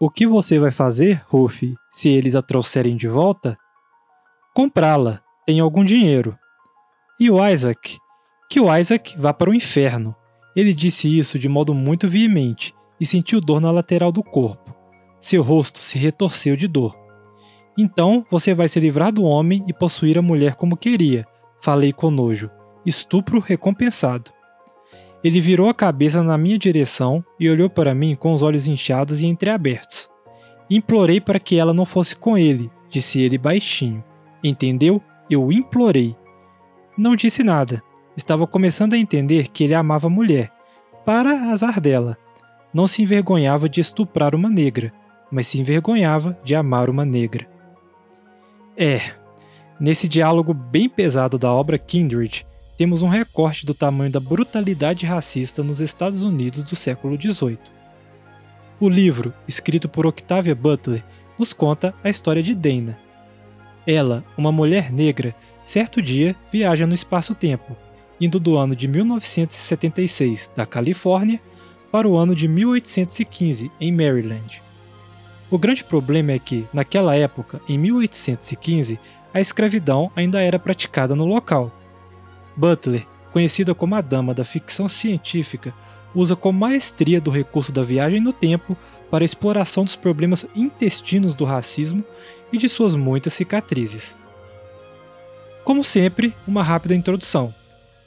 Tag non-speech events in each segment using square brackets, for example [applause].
O que você vai fazer, Ruffy, se eles a trouxerem de volta? Comprá-la. Tem algum dinheiro. E o Isaac? Que o Isaac vá para o inferno. Ele disse isso de modo muito veemente e sentiu dor na lateral do corpo. Seu rosto se retorceu de dor. Então você vai se livrar do homem e possuir a mulher como queria, falei com nojo. Estupro recompensado. Ele virou a cabeça na minha direção e olhou para mim com os olhos inchados e entreabertos. Implorei para que ela não fosse com ele, disse ele baixinho. Entendeu? Eu implorei. Não disse nada. Estava começando a entender que ele amava a mulher, para azar dela. Não se envergonhava de estuprar uma negra, mas se envergonhava de amar uma negra. É, nesse diálogo bem pesado da obra Kindred, temos um recorte do tamanho da brutalidade racista nos Estados Unidos do século XVIII. O livro, escrito por Octavia Butler, nos conta a história de Dana. Ela, uma mulher negra, certo dia viaja no espaço-tempo, indo do ano de 1976 da Califórnia para o ano de 1815 em Maryland. O grande problema é que, naquela época, em 1815, a escravidão ainda era praticada no local, Butler, conhecida como a dama da ficção científica, usa com maestria do recurso da viagem no tempo para a exploração dos problemas intestinos do racismo e de suas muitas cicatrizes. Como sempre, uma rápida introdução.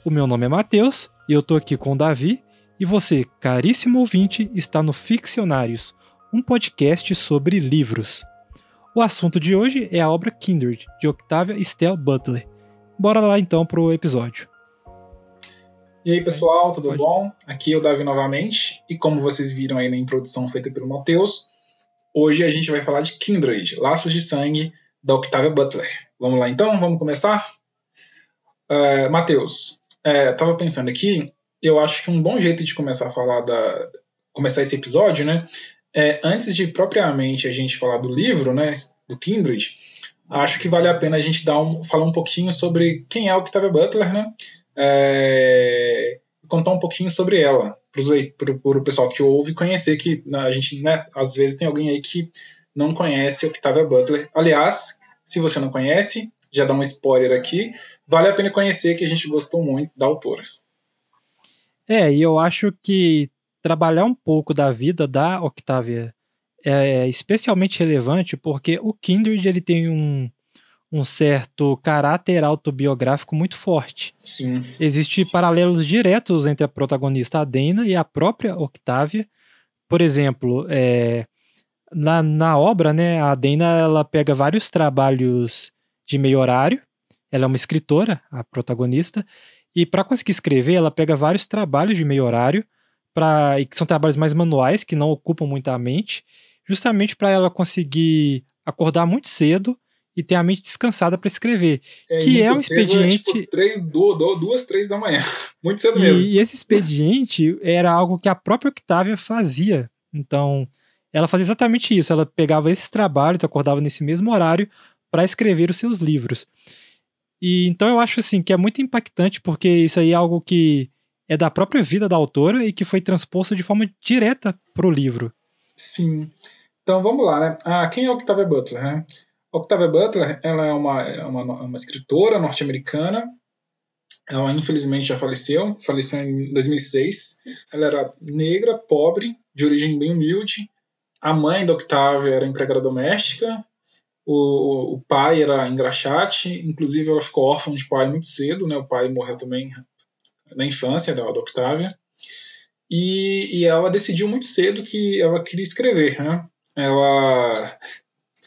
O meu nome é Matheus e eu estou aqui com o Davi, e você, caríssimo ouvinte, está no Ficcionários, um podcast sobre livros. O assunto de hoje é a obra Kindred, de Octavia Stell Butler, Bora lá então pro episódio. E aí pessoal, tudo Pode. bom? Aqui é o Davi novamente, e como vocês viram aí na introdução feita pelo Matheus, hoje a gente vai falar de Kindred, Laços de Sangue, da Octavia Butler. Vamos lá então? Vamos começar? Uh, Matheus, uh, tava pensando aqui, eu acho que um bom jeito de começar a falar da. começar esse episódio, né? É, antes de propriamente a gente falar do livro, né? Do Kindred, acho que vale a pena a gente dar um, falar um pouquinho sobre quem é o Octavia Butler, né? É, contar um pouquinho sobre ela para o pessoal que ouve conhecer que né, a gente, né, às vezes tem alguém aí que não conhece Octavia Butler. Aliás, se você não conhece, já dá um spoiler aqui, vale a pena conhecer que a gente gostou muito da autora. É, e eu acho que trabalhar um pouco da vida da Octavia é especialmente relevante porque o Kindred ele tem um, um certo caráter autobiográfico muito forte. Sim. Existem paralelos diretos entre a protagonista Adena e a própria Octavia. Por exemplo, é, na, na obra, né, a Adena ela pega vários trabalhos de meio horário. Ela é uma escritora, a protagonista, e para conseguir escrever, ela pega vários trabalhos de meio horário, pra, e que são trabalhos mais manuais, que não ocupam muita mente, justamente para ela conseguir acordar muito cedo e ter a mente descansada para escrever. É, que é um expediente. É, tipo, três, duas, duas, três da manhã. [laughs] Muito cedo mesmo. E, e esse expediente era algo que a própria Octavia fazia. Então, ela fazia exatamente isso. Ela pegava esses trabalhos, acordava nesse mesmo horário para escrever os seus livros. E então eu acho assim que é muito impactante porque isso aí é algo que é da própria vida da autora e que foi transposto de forma direta para o livro. Sim. Então vamos lá, né? Ah, quem é Octavia Butler? Né? Octavia Butler, ela é uma, é uma, uma escritora norte-americana. Ela infelizmente já faleceu, faleceu em 2006. Ela era negra, pobre, de origem bem humilde. A mãe da Octavia era empregada doméstica. O, o pai era engraxate. Inclusive, ela ficou órfã de pai muito cedo, né? O pai morreu também na infância da, da Octavia. E, e ela decidiu muito cedo que ela queria escrever, né? Ela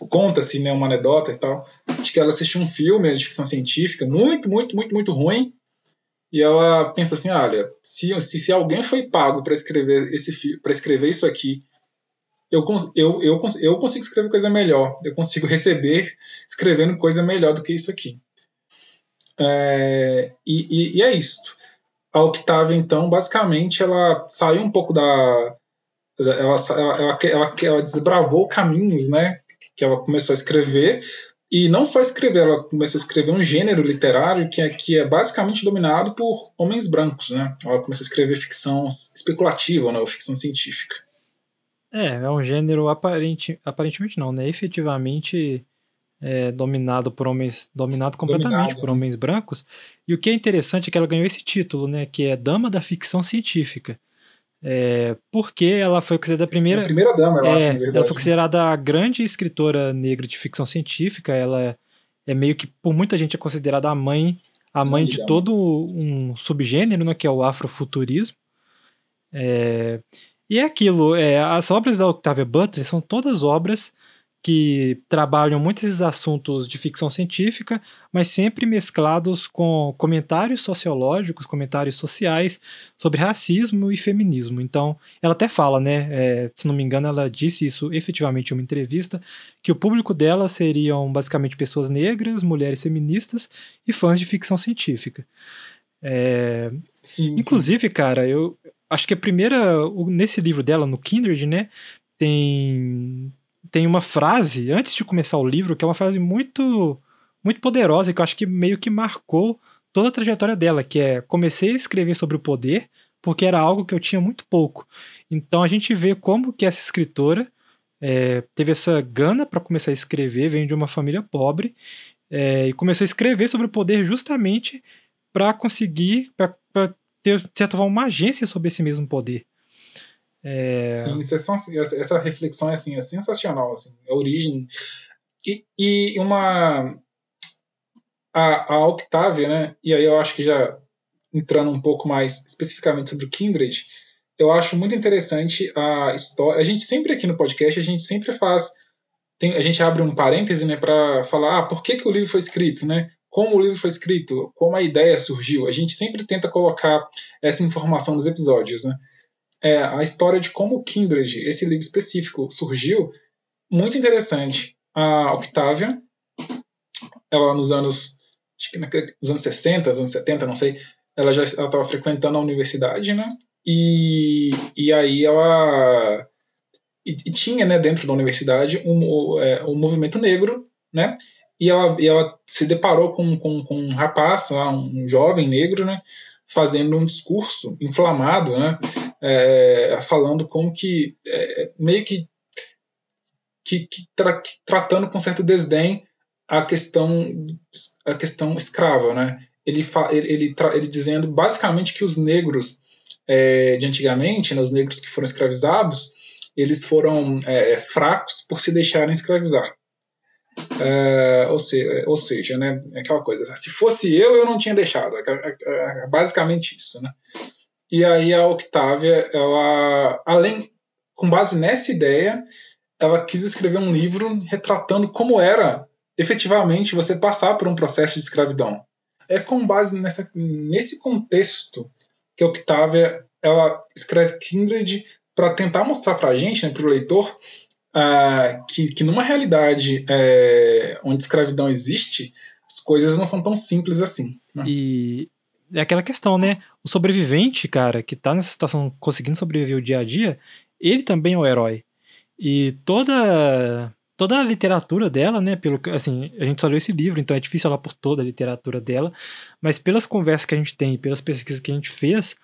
conta-se né, uma anedota e tal, de que ela assistiu um filme de ficção científica muito, muito, muito, muito ruim, e ela pensa assim, olha, se, se, se alguém foi pago para escrever esse para escrever isso aqui, eu, eu, eu, eu consigo escrever coisa melhor, eu consigo receber escrevendo coisa melhor do que isso aqui. É, e, e, e é isso a Octavia, então, basicamente, ela saiu um pouco da. Ela, ela, ela, ela, desbravou caminhos, né? Que ela começou a escrever. E não só escrever, ela começou a escrever um gênero literário que é, é basicamente dominado por homens brancos, né? Ela começou a escrever ficção especulativa, né, ou ficção científica. É, é um gênero aparente, aparentemente não, né? Efetivamente é, dominado por homens, dominado completamente por né? homens brancos. E o que é interessante é que ela ganhou esse título, né? Que é Dama da Ficção Científica. É, porque ela foi considerada a primeira. A primeira dama, eu é, acho, Ela foi considerada a grande escritora negra de ficção científica. Ela é meio que, por muita gente, é considerada a mãe, a mãe de todo um subgênero, né, que é o afrofuturismo. É, e é aquilo, é, as obras da Octavia Butler são todas obras que trabalham muitos esses assuntos de ficção científica, mas sempre mesclados com comentários sociológicos, comentários sociais sobre racismo e feminismo. Então, ela até fala, né? É, se não me engano, ela disse isso efetivamente em uma entrevista, que o público dela seriam basicamente pessoas negras, mulheres feministas e fãs de ficção científica. É, sim, inclusive, sim. cara, eu acho que a primeira. Nesse livro dela, no Kindred, né? Tem tem uma frase antes de começar o livro que é uma frase muito muito poderosa que eu acho que meio que marcou toda a trajetória dela, que é comecei a escrever sobre o poder porque era algo que eu tinha muito pouco. Então a gente vê como que essa escritora é, teve essa gana para começar a escrever, vem de uma família pobre é, e começou a escrever sobre o poder justamente para conseguir, para ter, de certa forma, uma agência sobre esse mesmo poder. É... Sim, é essa reflexão é, assim, é sensacional. Assim, a origem. E, e uma. A, a Octavia, né? E aí eu acho que já entrando um pouco mais especificamente sobre o Kindred, eu acho muito interessante a história. A gente sempre aqui no podcast, a gente sempre faz. Tem, a gente abre um parêntese né, para falar ah, por que, que o livro foi escrito, né? como o livro foi escrito, como a ideia surgiu. A gente sempre tenta colocar essa informação nos episódios. Né? É, a história de como Kindred, esse livro específico, surgiu, muito interessante. A Octavia, ela nos anos, acho que nos anos 60, anos 70, não sei, ela já estava frequentando a universidade, né? E, e aí ela e, e tinha, né, dentro da universidade um, é, um movimento negro, né? E ela, e ela se deparou com, com, com um rapaz, um jovem negro, né? Fazendo um discurso inflamado, né? É, falando como que é, meio que, que, que, tra, que, tratando com certo desdém a questão a questão escrava, né? Ele, fa, ele, ele, ele dizendo basicamente que os negros é, de antigamente, né, os negros que foram escravizados, eles foram é, fracos por se deixarem escravizar. É, ou, se, ou, seja, né, aquela coisa, se fosse eu, eu não tinha deixado. É, basicamente isso. Né? E aí a Octavia, ela, além, com base nessa ideia, ela quis escrever um livro retratando como era efetivamente você passar por um processo de escravidão. É com base nessa, nesse contexto que a Octavia ela escreve Kindred para tentar mostrar para a gente, né, para o leitor, uh, que, que numa realidade uh, onde escravidão existe, as coisas não são tão simples assim. Né? E é aquela questão, né? O sobrevivente, cara, que tá nessa situação conseguindo sobreviver o dia a dia, ele também é o herói. E toda toda a literatura dela, né, pelo assim, a gente só leu esse livro, então é difícil falar por toda a literatura dela, mas pelas conversas que a gente tem, pelas pesquisas que a gente fez,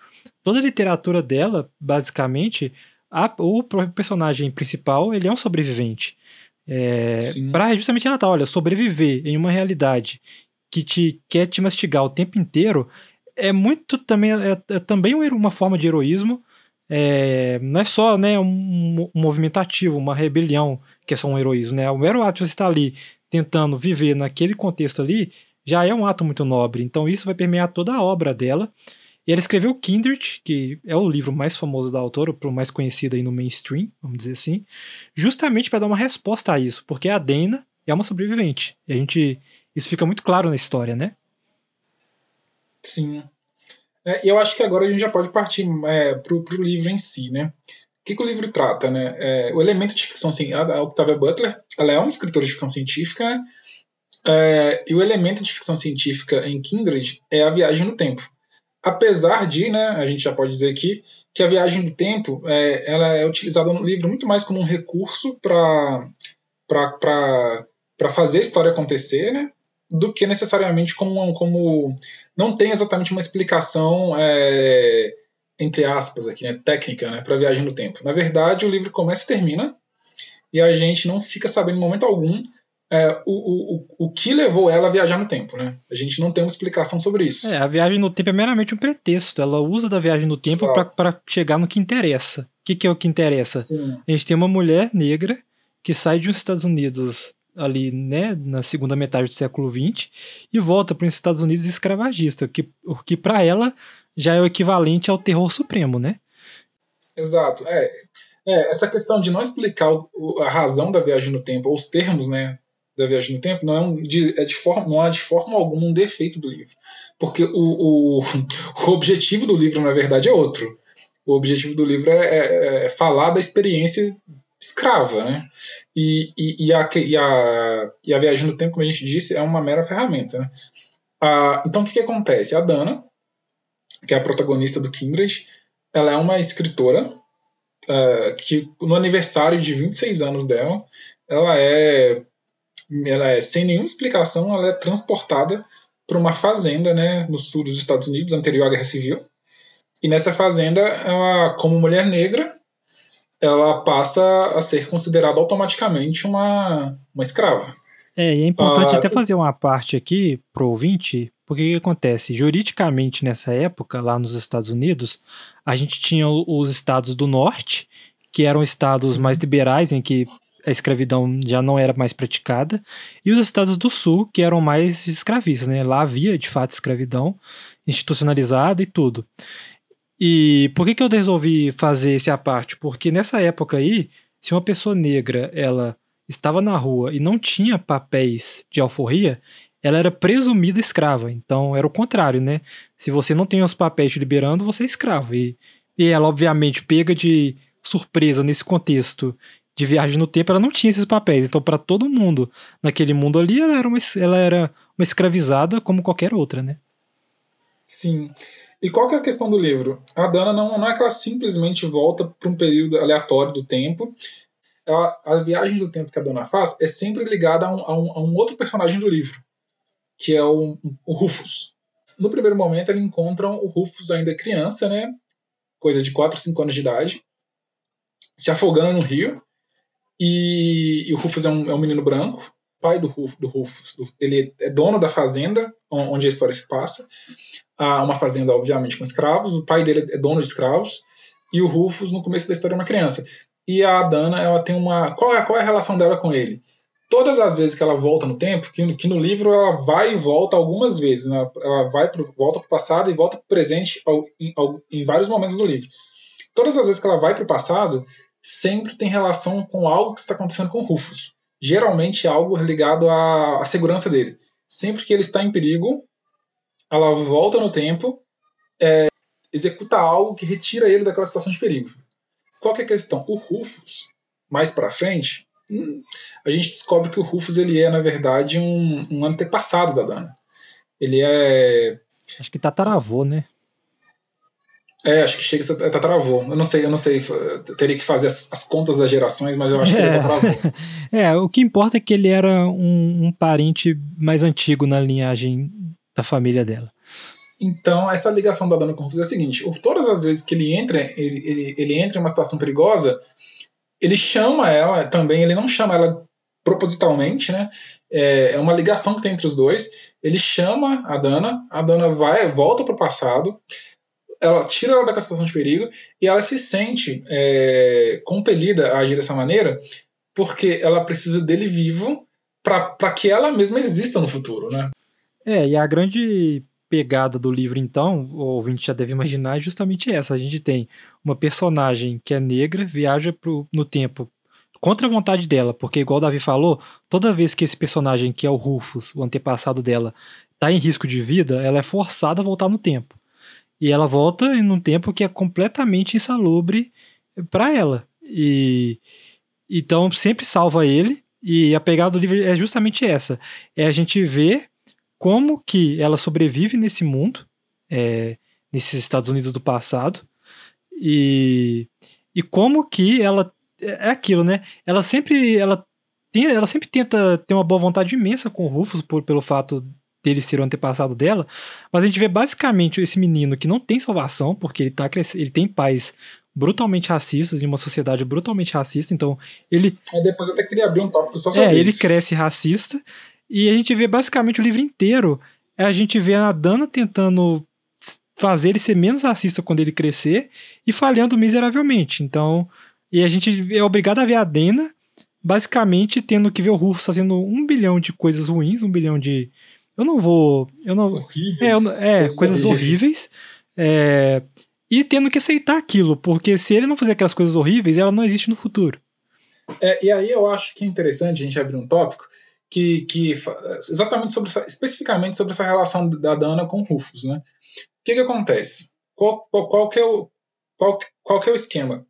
toda a literatura dela, basicamente, a, o personagem principal, ele é um sobrevivente. É, para justamente ela tá, olha, sobreviver em uma realidade que te quer te mastigar o tempo inteiro é muito também é, é também uma forma de heroísmo. É, não é só né, um, um, movimento ativo, uma rebelião que é só um heroísmo. Né? O mero ato de você estar ali tentando viver naquele contexto ali já é um ato muito nobre. Então isso vai permear toda a obra dela. E ela escreveu Kindred, que é o livro mais famoso da autora, o mais conhecido aí no mainstream, vamos dizer assim, justamente para dar uma resposta a isso, porque a Dana é uma sobrevivente. E a gente isso fica muito claro na história, né? Sim. É, eu acho que agora a gente já pode partir é, para o livro em si, né? O que, que o livro trata, né? É, o elemento de ficção científica, a Octavia Butler, ela é uma escritora de ficção científica, né? e o elemento de ficção científica em Kindred é a viagem no tempo. Apesar de, né, a gente já pode dizer aqui, que a viagem do tempo é, ela é utilizada no livro muito mais como um recurso para fazer a história acontecer, né? Do que necessariamente como, como não tem exatamente uma explicação é, entre aspas aqui, né, técnica, né, para viagem no tempo. Na verdade, o livro começa e termina e a gente não fica sabendo em momento algum é, o, o, o que levou ela a viajar no tempo, né? A gente não tem uma explicação sobre isso. É, a viagem no tempo é meramente um pretexto. Ela usa da viagem no tempo para chegar no que interessa. O que, que é o que interessa? Sim. A gente tem uma mulher negra que sai dos Estados Unidos ali, né, na segunda metade do século XX e volta para os Estados Unidos escravagista, que, o que para ela já é o equivalente ao terror supremo, né? Exato. É, é essa questão de não explicar o, a razão da viagem no tempo, ou os termos, né, da viagem no tempo, não é, um, de, é de forma, não há de forma alguma um defeito do livro, porque o, o, [laughs] o objetivo do livro na verdade é outro. O objetivo do livro é, é, é falar da experiência escrava, né? E, e, e, a, e, a, e a viagem no tempo, como a gente disse, é uma mera ferramenta. Né? Ah, então, o que, que acontece? A Dana, que é a protagonista do Kindred, ela é uma escritora uh, que, no aniversário de 26 anos dela, ela é, ela é sem nenhuma explicação, ela é transportada para uma fazenda né, no sul dos Estados Unidos, anterior à Guerra Civil. E nessa fazenda, ela, como mulher negra, ela passa a ser considerada automaticamente uma, uma escrava. É, e é importante ah, até fazer uma parte aqui pro ouvinte, porque o que acontece? Juridicamente, nessa época, lá nos Estados Unidos, a gente tinha os estados do norte, que eram estados mais liberais, em que a escravidão já não era mais praticada, e os estados do sul, que eram mais escravistas, né? Lá havia, de fato, escravidão institucionalizada e tudo. E por que, que eu resolvi fazer esse à parte? Porque nessa época aí, se uma pessoa negra ela estava na rua e não tinha papéis de alforria, ela era presumida escrava. Então era o contrário, né? Se você não tem os papéis te liberando, você é escravo. E, e ela, obviamente, pega de surpresa nesse contexto de viagem no tempo, ela não tinha esses papéis. Então, para todo mundo naquele mundo ali, ela era, uma, ela era uma escravizada como qualquer outra, né? Sim. E qual que é a questão do livro? A Dana não, não é que ela simplesmente volta para um período aleatório do tempo. Ela, a viagem do tempo que a Dana faz é sempre ligada a um, a um, a um outro personagem do livro, que é o, o, Rufus. No primeiro momento, eles encontram o Rufus ainda criança, né? Coisa de 4, 5 anos de idade, se afogando no rio. E, e o Rufus é um, é um menino branco, pai do, Ruf, do Rufus. Do, ele é dono da fazenda onde a história se passa uma fazenda, obviamente, com escravos. O pai dele é dono de escravos. E o Rufus, no começo da história, é uma criança. E a Dana, ela tem uma. Qual é, qual é a relação dela com ele? Todas as vezes que ela volta no tempo, que, que no livro ela vai e volta algumas vezes, né? ela vai pro, volta para o passado e volta para o presente em, em vários momentos do livro. Todas as vezes que ela vai para o passado, sempre tem relação com algo que está acontecendo com o Rufus. Geralmente é algo ligado à, à segurança dele. Sempre que ele está em perigo, ela volta no tempo, é, executa algo que retira ele daquela situação de perigo. Qual que é a questão? O Rufus, mais para frente, hum, a gente descobre que o Rufus ele é, na verdade, um, um antepassado da Dana. Ele é. Acho que tataravô, né? É, acho que chega a ser tataravô. Eu não sei, eu não sei, teria que fazer as, as contas das gerações, mas eu acho que ele é tataravô. [laughs] é, o que importa é que ele era um, um parente mais antigo na linhagem da família dela. Então, essa ligação da Dana com Rufus é a seguinte: todas as vezes que ele entra, ele, ele, ele entra em uma situação perigosa, ele chama ela também, ele não chama ela propositalmente, né? É, é uma ligação que tem entre os dois. Ele chama a Dana, a Dana vai, volta para o passado, ela tira ela da situação de perigo e ela se sente é, compelida a agir dessa maneira porque ela precisa dele vivo para que ela mesma exista no futuro, né? É, e a grande pegada do livro, então, o ouvinte já deve imaginar, é justamente essa. A gente tem uma personagem que é negra, viaja pro, no tempo contra a vontade dela, porque, igual o Davi falou, toda vez que esse personagem, que é o Rufus, o antepassado dela, tá em risco de vida, ela é forçada a voltar no tempo. E ela volta em um tempo que é completamente insalubre para ela. E então sempre salva ele. E a pegada do livro é justamente essa: é a gente ver como que ela sobrevive nesse mundo, é, nesses Estados Unidos do passado, e, e como que ela é aquilo, né? Ela sempre ela tem, ela sempre tenta ter uma boa vontade imensa com o Rufus por, pelo fato dele ser o antepassado dela, mas a gente vê basicamente esse menino que não tem salvação, porque ele, tá ele tem pais brutalmente racistas, em uma sociedade brutalmente racista, então ele... Aí depois eu até queria abrir um tópico só sobre É, ele cresce racista, e a gente vê basicamente o livro inteiro, a gente vê a Dana tentando fazer ele ser menos racista quando ele crescer, e falhando miseravelmente, então... E a gente é obrigado a ver a Dana basicamente tendo que ver o Rufus fazendo um bilhão de coisas ruins, um bilhão de. Eu não vou. Eu não, horríveis. É, eu, é coisas, coisas horríveis. horríveis é, e tendo que aceitar aquilo, porque se ele não fizer aquelas coisas horríveis, ela não existe no futuro. É, e aí eu acho que é interessante a gente abrir um tópico que, que exatamente sobre essa, especificamente sobre essa relação da Dana com Rufus, né? O que, que acontece? Qual, qual, qual, que é o, qual, qual que é o esquema?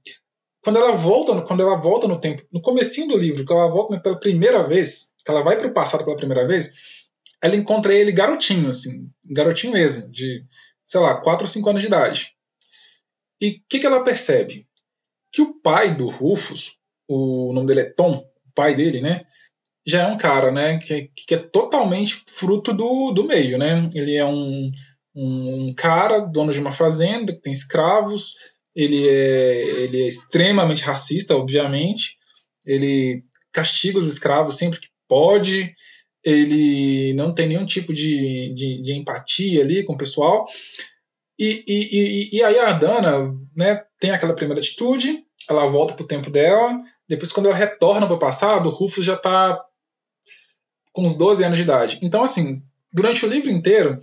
quando ela volta, quando ela volta no tempo, no comecinho do livro, que ela volta pela primeira vez, que ela vai para o passado pela primeira vez, ela encontra ele garotinho, assim, garotinho mesmo, de, sei lá, 4 ou 5 anos de idade. E o que, que ela percebe? Que o pai do Rufus, o nome dele é Tom, o pai dele, né? Já é um cara, né? Que, que é totalmente fruto do, do meio, né? Ele é um, um cara, dono de uma fazenda, que tem escravos, ele é, ele é extremamente racista, obviamente. Ele castiga os escravos sempre que pode. Ele não tem nenhum tipo de, de, de empatia ali com o pessoal. E, e, e, e aí a Dana né, tem aquela primeira atitude, ela volta para o tempo dela. Depois, quando ela retorna para o passado, o Rufus já está com uns 12 anos de idade. Então, assim, durante o livro inteiro,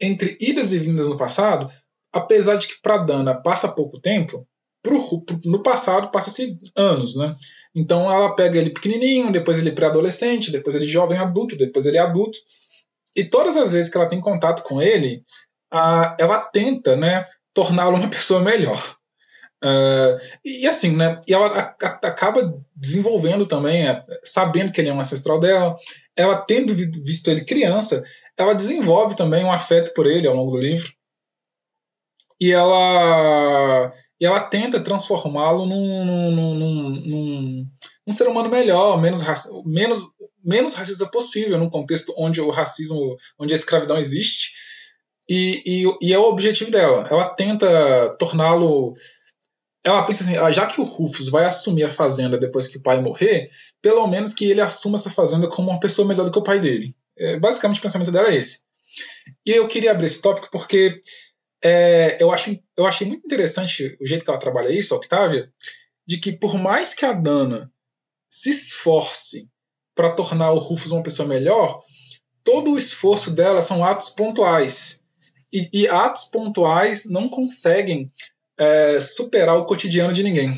entre idas e vindas no passado, apesar de que para Dana passa pouco tempo, pro, pro, no passado passa-se anos, né? Então ela pega ele pequenininho, depois ele pré-adolescente, depois ele jovem adulto, depois ele adulto. E todas as vezes que ela tem contato com ele, a, ela tenta, né, torná-lo uma [laughs] pessoa melhor. Uh, e, assim, né? E ela a, a, acaba desenvolvendo também, é, sabendo que ele é um ancestral dela, ela tendo visto ele criança, ela desenvolve também um afeto por ele ao longo do livro e ela e ela tenta transformá-lo num, num, num, num, num, ser humano melhor, menos, menos, menos racista possível, num contexto onde o racismo, onde a escravidão existe. E, e, e é o objetivo dela. Ela tenta torná-lo. Ela pensa assim: já que o Rufus vai assumir a fazenda depois que o pai morrer, pelo menos que ele assuma essa fazenda como uma pessoa melhor do que o pai dele. É, basicamente, o pensamento dela é esse. E eu queria abrir esse tópico porque é, eu, acho, eu achei muito interessante o jeito que ela trabalha isso, a Octavia, de que por mais que a Dana se esforce para tornar o Rufus uma pessoa melhor, todo o esforço dela são atos pontuais. E, e atos pontuais não conseguem é, superar o cotidiano de ninguém.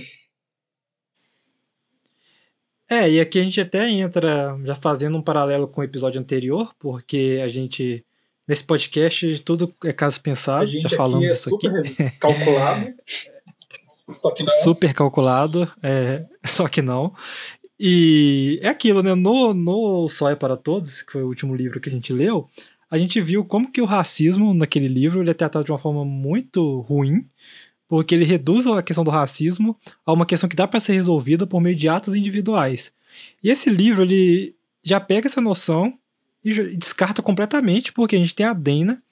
É, e aqui a gente até entra já fazendo um paralelo com o episódio anterior, porque a gente Nesse podcast, tudo é caso pensado. já falamos é isso aqui. calculado. [laughs] só que não. Super calculado, é, só que não. E é aquilo, né? No, no Só é para Todos, que foi o último livro que a gente leu, a gente viu como que o racismo naquele livro ele é tratado de uma forma muito ruim, porque ele reduz a questão do racismo a uma questão que dá para ser resolvida por meio de atos individuais. E esse livro ele já pega essa noção e descarta completamente, porque a gente tem a Dana,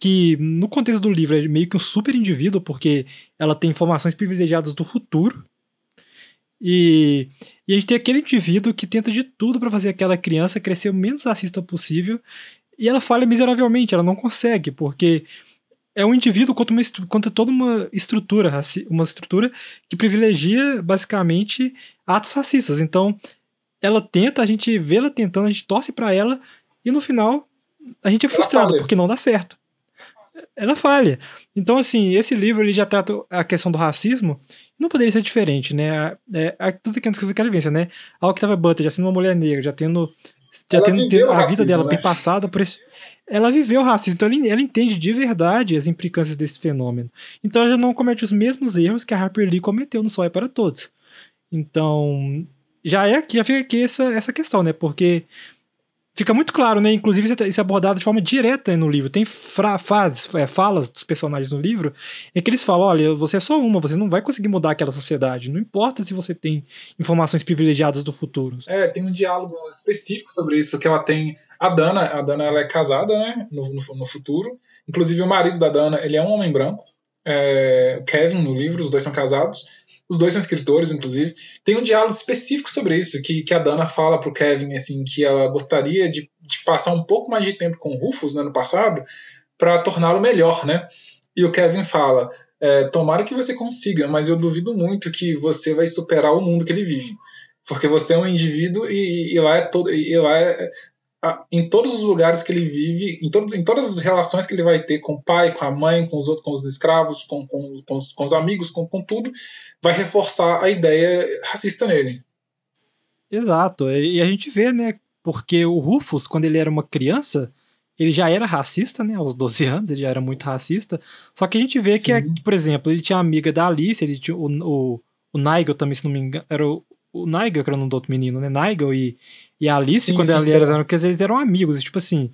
que no contexto do livro é meio que um super indivíduo, porque ela tem informações privilegiadas do futuro. E, e a gente tem aquele indivíduo que tenta de tudo para fazer aquela criança crescer o menos racista possível, e ela falha miseravelmente, ela não consegue, porque é um indivíduo contra, uma, toda uma estrutura, uma estrutura que privilegia basicamente atos racistas. Então, ela tenta, a gente vê ela tentando, a gente torce para ela, e no final, a gente é frustrado porque não dá certo. Ela falha. Então, assim, esse livro ele já trata a questão do racismo. Não poderia ser diferente, né? É, é, tudo que coisas que ela vivência, né? A Octavia Butler, já sendo uma mulher negra, já tendo, já tendo, tendo a racismo, vida dela né? bem passada por isso. Ela viveu racismo, então ela, ela, entende de verdade as implicâncias desse fenômeno. Então ela já não comete os mesmos erros que a Harper Lee cometeu no Sol é para Todos. Então, já é aqui, já fica aqui essa, essa questão, né? Porque fica muito claro, né? Inclusive, isso é abordado de forma direta no livro. Tem frases, é, falas dos personagens no livro em que eles falam: olha, você é só uma, você não vai conseguir mudar aquela sociedade. Não importa se você tem informações privilegiadas do futuro. É, tem um diálogo específico sobre isso que ela tem. A Dana, a Dana ela é casada, né? No, no, no futuro. Inclusive, o marido da Dana, ele é um homem branco. É, Kevin, no livro, os dois são casados. Os dois são escritores, inclusive. Tem um diálogo específico sobre isso, que, que a Dana fala pro Kevin, assim, que ela gostaria de, de passar um pouco mais de tempo com o Rufus no ano passado para torná-lo melhor, né? E o Kevin fala: é, tomara que você consiga, mas eu duvido muito que você vai superar o mundo que ele vive. Porque você é um indivíduo e, e lá é todo. E lá é, em todos os lugares que ele vive, em, todos, em todas as relações que ele vai ter com o pai, com a mãe, com os outros, com os escravos, com, com, com, os, com os, amigos, com, com tudo, vai reforçar a ideia racista nele. Exato. E a gente vê, né? Porque o Rufus, quando ele era uma criança, ele já era racista, né? Aos 12 [laughs] anos, ele já era muito racista. Só que a gente vê Sim. que, por exemplo, ele tinha amiga da Alice, ele tinha o, o, o Nigel também, se não me engano, era o, o Nigel, que era o nome do outro menino, né? Nigel e, e a Alice, sim, quando sim, ela era, eram, que eles eram amigos. tipo assim,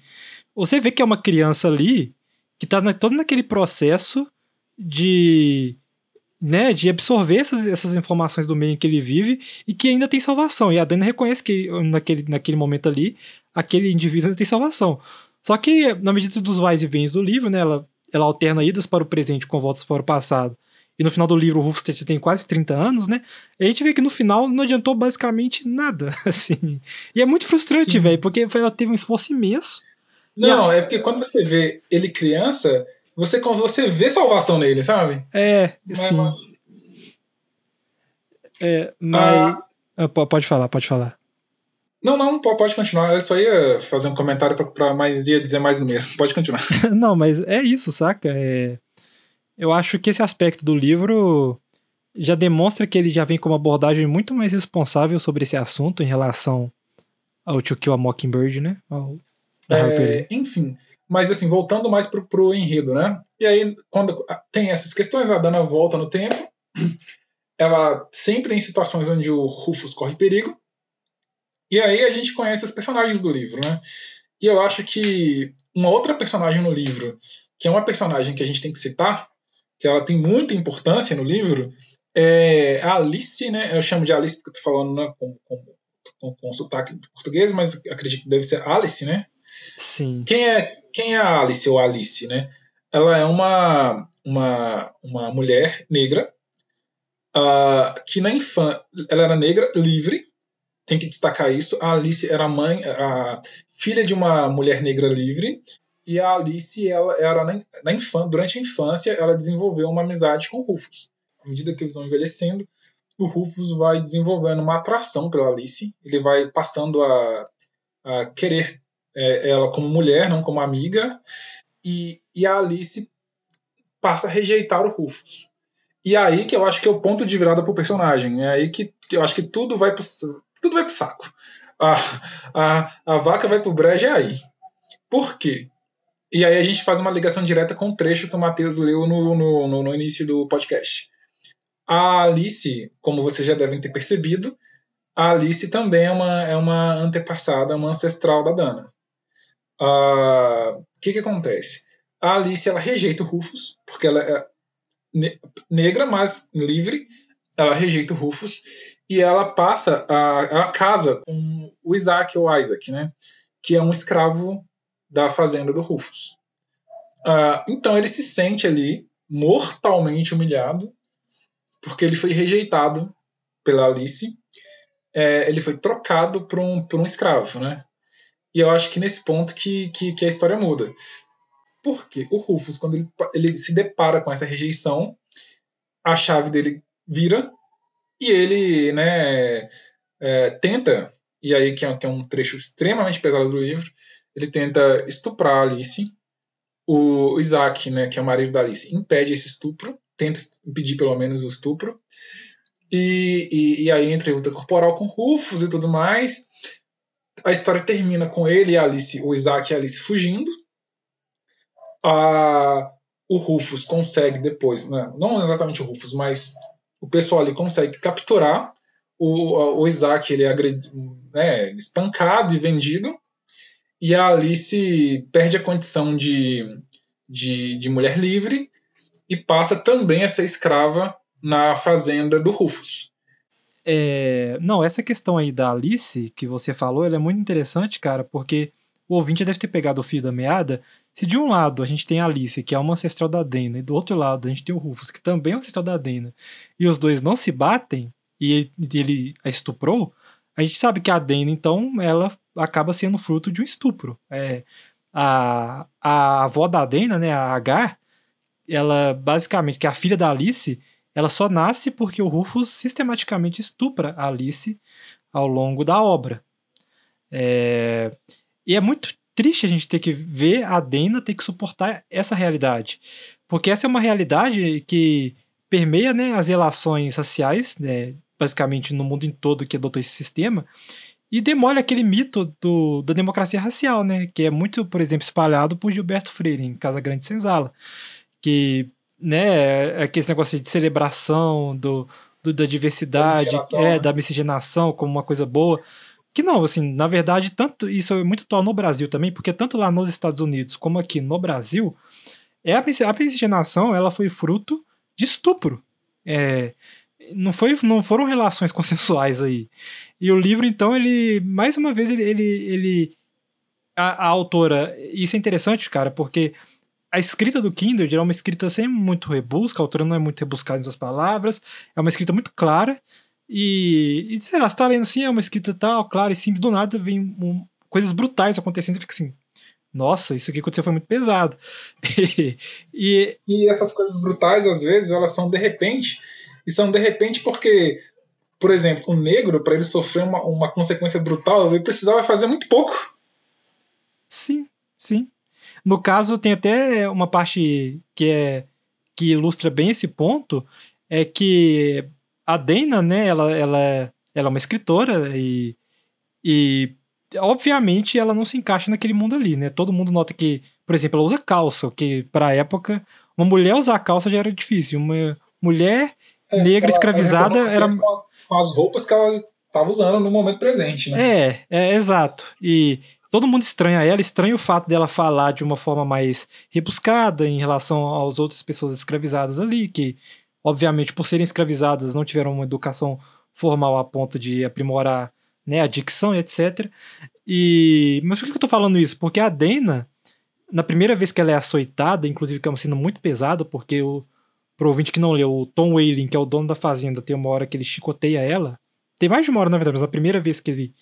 você vê que é uma criança ali que tá na, todo naquele processo de né, de absorver essas, essas informações do meio em que ele vive e que ainda tem salvação. E a Dana reconhece que naquele, naquele momento ali, aquele indivíduo ainda tem salvação. Só que, na medida dos vais e vens do livro, né, ela, ela alterna idas para o presente com voltas para o passado e no final do livro o Rufus tem quase 30 anos, né? E a gente vê que no final não adiantou basicamente nada, [laughs] assim. E é muito frustrante, velho, porque ela teve um esforço imenso. Não, a... é porque quando você vê ele criança, você, você vê salvação nele, sabe? É, sim. É, mas... Ah, pode falar, pode falar. Não, não, pode continuar. Eu só ia fazer um comentário para mais ia dizer mais do mesmo. Pode continuar. [laughs] não, mas é isso, saca? É eu acho que esse aspecto do livro já demonstra que ele já vem com uma abordagem muito mais responsável sobre esse assunto em relação ao To Kill a Mockingbird, né? Ao, é, enfim, mas assim, voltando mais pro, pro enredo, né? E aí, quando tem essas questões, a Dana volta no tempo, ela sempre em situações onde o Rufus corre perigo, e aí a gente conhece os personagens do livro, né? E eu acho que uma outra personagem no livro, que é uma personagem que a gente tem que citar, que ela tem muita importância no livro, é a Alice, né? Eu chamo de Alice porque estou falando né, com, com, com, com sotaque português, mas acredito que deve ser Alice, né? Sim. Quem é, quem é a Alice ou Alice, né? Ela é uma, uma, uma mulher negra uh, que na infância ela era negra livre. Tem que destacar isso. A Alice era mãe, a filha de uma mulher negra livre e a Alice, ela era na, infância, durante a infância, ela desenvolveu uma amizade com o Rufus. À medida que eles vão envelhecendo, o Rufus vai desenvolvendo uma atração pela Alice. Ele vai passando a, a querer é, ela como mulher, não como amiga. E, e a Alice passa a rejeitar o Rufus. E é aí que eu acho que é o ponto de virada pro personagem. É aí que, que eu acho que tudo vai pro, tudo vai pro saco. A, a, a vaca vai pro brejo é aí. Por quê? E aí a gente faz uma ligação direta com o trecho que o Matheus leu no, no, no, início do podcast. A Alice, como vocês já devem ter percebido, a Alice também é uma, é uma antepassada, uma ancestral da Dana. O uh, que, que acontece? A Alice ela rejeita o Rufus, porque ela é ne negra, mas livre. Ela rejeita o Rufus e ela passa, a, ela casa com o Isaac ou Isaac, né? Que é um escravo da fazenda do Rufus. Uh, então ele se sente ali mortalmente humilhado porque ele foi rejeitado pela Alice. É, ele foi trocado por um, por um escravo, né? E eu acho que nesse ponto que, que, que a história muda. Porque o Rufus, quando ele, ele se depara com essa rejeição, a chave dele vira e ele né, é, tenta, e aí que é, que é um trecho extremamente pesado do livro, ele tenta estuprar a Alice. O Isaac, né, que é o marido da Alice, impede esse estupro, tenta impedir pelo menos o estupro. E, e, e aí entra a luta corporal com Rufus e tudo mais. A história termina com ele e a Alice, o Isaac e a Alice fugindo. A, o Rufus consegue depois, né, não exatamente o Rufus, mas o pessoal ali consegue capturar o, o Isaac, ele é agredido, né, espancado e vendido e a Alice perde a condição de, de, de mulher livre e passa também a ser escrava na fazenda do Rufus. É, não, essa questão aí da Alice que você falou, ela é muito interessante, cara, porque o ouvinte deve ter pegado o fio da meada. Se de um lado a gente tem a Alice, que é uma ancestral da Dena, e do outro lado a gente tem o Rufus, que também é um ancestral da Dena, e os dois não se batem, e ele, ele a estuprou, a gente sabe que a Dena, então, ela acaba sendo fruto de um estupro. É, a, a avó da Dena, né, a Agar, ela basicamente, que é a filha da Alice, ela só nasce porque o Rufus sistematicamente estupra a Alice ao longo da obra. É, e é muito triste a gente ter que ver a Dena ter que suportar essa realidade. Porque essa é uma realidade que permeia né, as relações raciais, né, basicamente no mundo em todo que adotou esse sistema, e demole aquele mito do, da democracia racial, né, que é muito, por exemplo, espalhado por Gilberto Freire em Casa Grande Senzala, que né, é aquele negócio de celebração do, do da diversidade, é, né? da miscigenação como uma coisa boa. Que não, assim, na verdade, tanto isso é muito atual no Brasil também, porque tanto lá nos Estados Unidos como aqui no Brasil, é a, a miscigenação ela foi fruto de estupro. É, não, foi, não foram relações [laughs] consensuais aí. E o livro, então, ele, mais uma vez, ele. ele, ele a, a autora. Isso é interessante, cara, porque a escrita do Kindred é uma escrita sem muito rebusca, a autora não é muito rebuscada em suas palavras, é uma escrita muito clara. E, e sei lá, você tá lendo assim, é uma escrita tal, clara e simples, do nada vem um, coisas brutais acontecendo e fica assim. Nossa, isso que aconteceu foi muito pesado. [laughs] e, e essas coisas brutais, às vezes, elas são de repente, e são de repente porque, por exemplo, o negro, para ele sofrer uma, uma consequência brutal, ele precisava fazer muito pouco. Sim, sim. No caso, tem até uma parte que é que ilustra bem esse ponto, é que a Dana, né, ela, ela, ela é uma escritora e, e obviamente ela não se encaixa naquele mundo ali, né? Todo mundo nota que, por exemplo, ela usa calça, que para época uma mulher usar calça já era difícil, uma mulher é, negra escravizada ela era com as roupas que ela estava usando no momento presente, né? É, é exato. E todo mundo estranha ela, estranha o fato dela falar de uma forma mais rebuscada em relação às outras pessoas escravizadas ali, que, obviamente, por serem escravizadas, não tiveram uma educação formal a ponto de aprimorar né, a dicção e etc. E, mas por que eu tô falando isso? Porque a Dana, na primeira vez que ela é açoitada, inclusive que é uma cena muito pesada, porque o, pro ouvinte que não leu, o Tom Whaling, que é o dono da fazenda, tem uma hora que ele chicoteia ela. Tem mais de uma hora, na verdade, mas a primeira vez que ele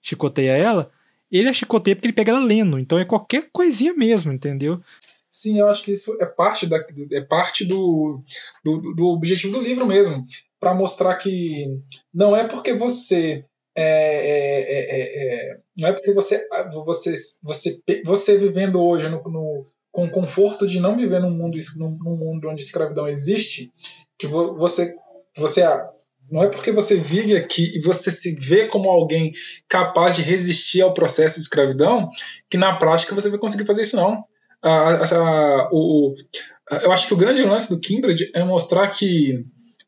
chicoteia ela, ele a chicoteia porque ele pega ela lendo. Então é qualquer coisinha mesmo, entendeu? Sim, eu acho que isso é parte, da, é parte do, do, do objetivo do livro mesmo. para mostrar que não é porque você. É, é, é, é, não é porque você, você, você, você vivendo hoje no, no, com o conforto de não viver num mundo, num, mundo onde escravidão existe, que você, você não é porque você vive aqui e você se vê como alguém capaz de resistir ao processo de escravidão que na prática você vai conseguir fazer isso não. Ah, ah, o, eu acho que o grande lance do Kindred é mostrar que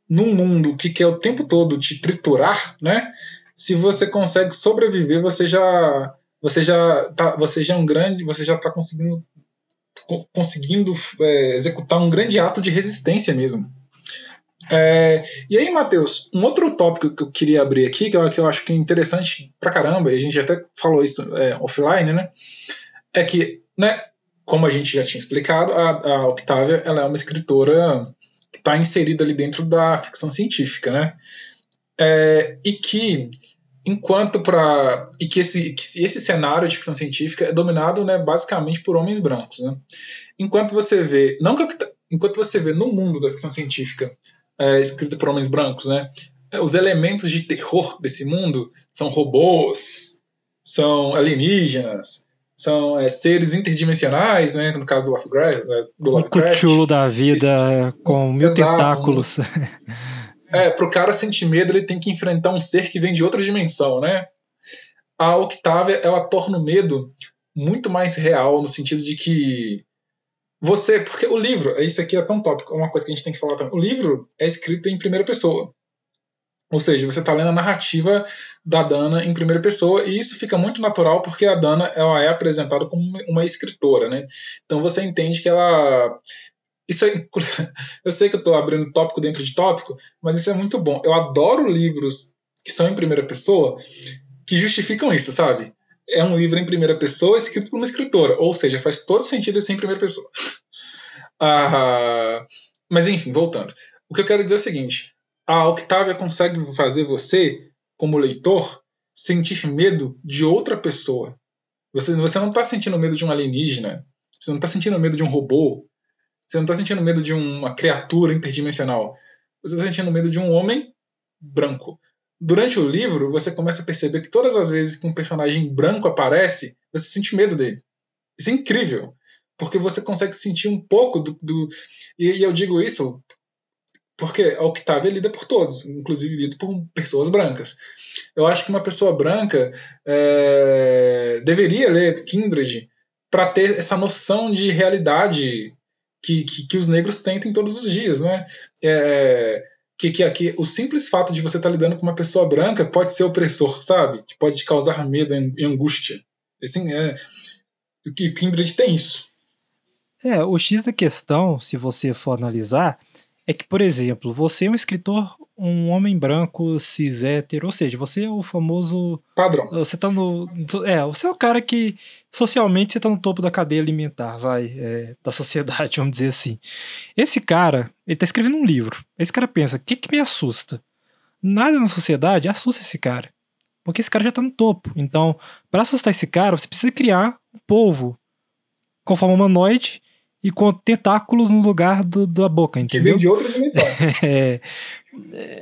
num mundo que quer o tempo todo te triturar, né? Se você consegue sobreviver, você já você já tá, você já é um grande, você já está conseguindo conseguindo é, executar um grande ato de resistência mesmo. É, e aí, Matheus, um outro tópico que eu queria abrir aqui, que eu, que eu acho que é interessante pra caramba, e a gente até falou isso é, offline, né? É que, né, como a gente já tinha explicado, a, a Octavia ela é uma escritora que está inserida ali dentro da ficção científica, né? É, e que enquanto para e que esse, que esse cenário de ficção científica é dominado né, basicamente por homens brancos né? enquanto você vê não que enquanto você vê no mundo da ficção científica é, escrita por homens brancos, né? Os elementos de terror desse mundo são robôs, são alienígenas, são é, seres interdimensionais, né? No caso do Lovecraft, do Lovecraft. O da vida com mil exato, tentáculos. [laughs] É, pro cara sentir medo, ele tem que enfrentar um ser que vem de outra dimensão, né? A Octavia, ela torna o medo muito mais real, no sentido de que você, porque o livro, isso aqui é tão tópico, é uma coisa que a gente tem que falar também. O livro é escrito em primeira pessoa. Ou seja, você está lendo a narrativa da Dana em primeira pessoa, e isso fica muito natural porque a Dana ela é apresentada como uma escritora, né? Então você entende que ela. Isso é... [laughs] Eu sei que eu estou abrindo tópico dentro de tópico, mas isso é muito bom. Eu adoro livros que são em primeira pessoa que justificam isso, sabe? É um livro em primeira pessoa escrito por uma escritora, ou seja, faz todo sentido ser em primeira pessoa. [laughs] ah, mas enfim, voltando. O que eu quero dizer é o seguinte: a Octavia consegue fazer você, como leitor, sentir medo de outra pessoa. Você, você não está sentindo medo de um alienígena, você não está sentindo medo de um robô, você não está sentindo medo de uma criatura interdimensional. Você está sentindo medo de um homem branco. Durante o livro, você começa a perceber que todas as vezes que um personagem branco aparece, você sente medo dele. Isso é incrível, porque você consegue sentir um pouco do. do e, e eu digo isso porque a Octavia é lida por todos, inclusive lida por pessoas brancas. Eu acho que uma pessoa branca é, deveria ler Kindred para ter essa noção de realidade que, que, que, os negros tentem todos os dias, né? É, que, que, que o simples fato de você estar tá lidando com uma pessoa branca pode ser opressor, sabe? Que pode te causar medo e angústia. Assim, é, o Kindred tem isso. É, o X da questão, se você for analisar, é que, por exemplo, você é um escritor, um homem branco, cis hétero, ou seja, você é o famoso. Padrão. Você tá no. É, você é o cara que socialmente você tá no topo da cadeia alimentar, vai, é, da sociedade, [laughs] vamos dizer assim. Esse cara, ele tá escrevendo um livro. Esse cara pensa: o que, que me assusta? Nada na sociedade assusta esse cara. Porque esse cara já tá no topo. Então, para assustar esse cara, você precisa criar um povo com forma humanoide e com tentáculos no lugar do, da boca, entendeu? Que vem de outra dimensão. [laughs] é,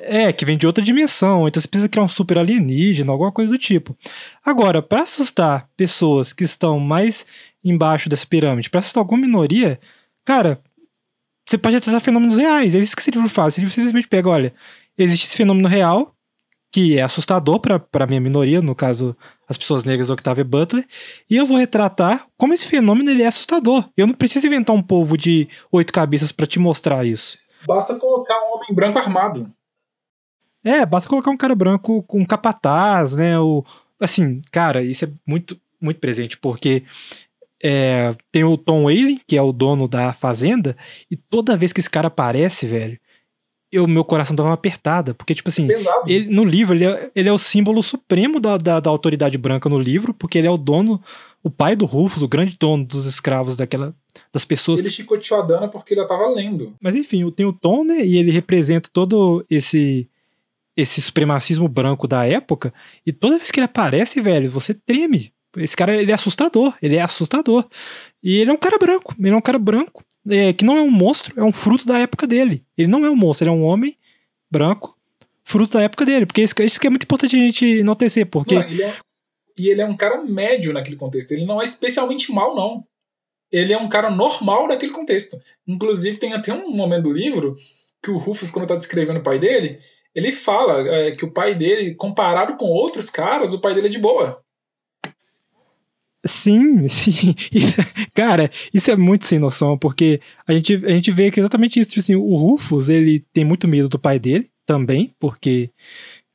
é, que vem de outra dimensão. Então você precisa criar um super alienígena, alguma coisa do tipo. Agora, para assustar pessoas que estão mais embaixo dessa pirâmide, para assustar alguma minoria, cara, você pode tratar fenômenos reais. É isso que esse livro faz. Esse livro simplesmente pega, olha, existe esse fenômeno real, que é assustador para a minha minoria, no caso as pessoas negras do Octavia Butler, e eu vou retratar como esse fenômeno ele é assustador. Eu não preciso inventar um povo de oito cabeças para te mostrar isso. Basta colocar um homem branco armado. É, basta colocar um cara branco com um capataz, né? O, assim, cara, isso é muito, muito presente, porque é, tem o Tom Whaley, que é o dono da fazenda, e toda vez que esse cara aparece, velho, eu, meu coração dava uma apertada, porque, tipo assim, ele, no livro, ele é, ele é o símbolo supremo da, da, da, autoridade branca no livro, porque ele é o dono, o pai do Rufus, o grande dono dos escravos daquela, das pessoas. Ele chicoteou a Dana porque ele tava lendo. Mas enfim, tem o Tom, né, e ele representa todo esse esse supremacismo branco da época, e toda vez que ele aparece, velho, você treme. Esse cara, ele é assustador, ele é assustador. E ele é um cara branco, ele é um cara branco, é, que não é um monstro, é um fruto da época dele. Ele não é um monstro, ele é um homem branco, fruto da época dele. Porque isso, isso que é muito importante a gente enaltecer, porque... Não, ele é, e ele é um cara médio naquele contexto, ele não é especialmente mal, não. Ele é um cara normal naquele contexto. Inclusive, tem até um momento do livro que o Rufus, quando está descrevendo o pai dele, ele fala é, que o pai dele, comparado com outros caras, o pai dele é de boa. Sim, [laughs] sim. cara, isso é muito sem noção, porque a gente, a gente vê que exatamente isso. Tipo assim, o Rufus, ele tem muito medo do pai dele também, porque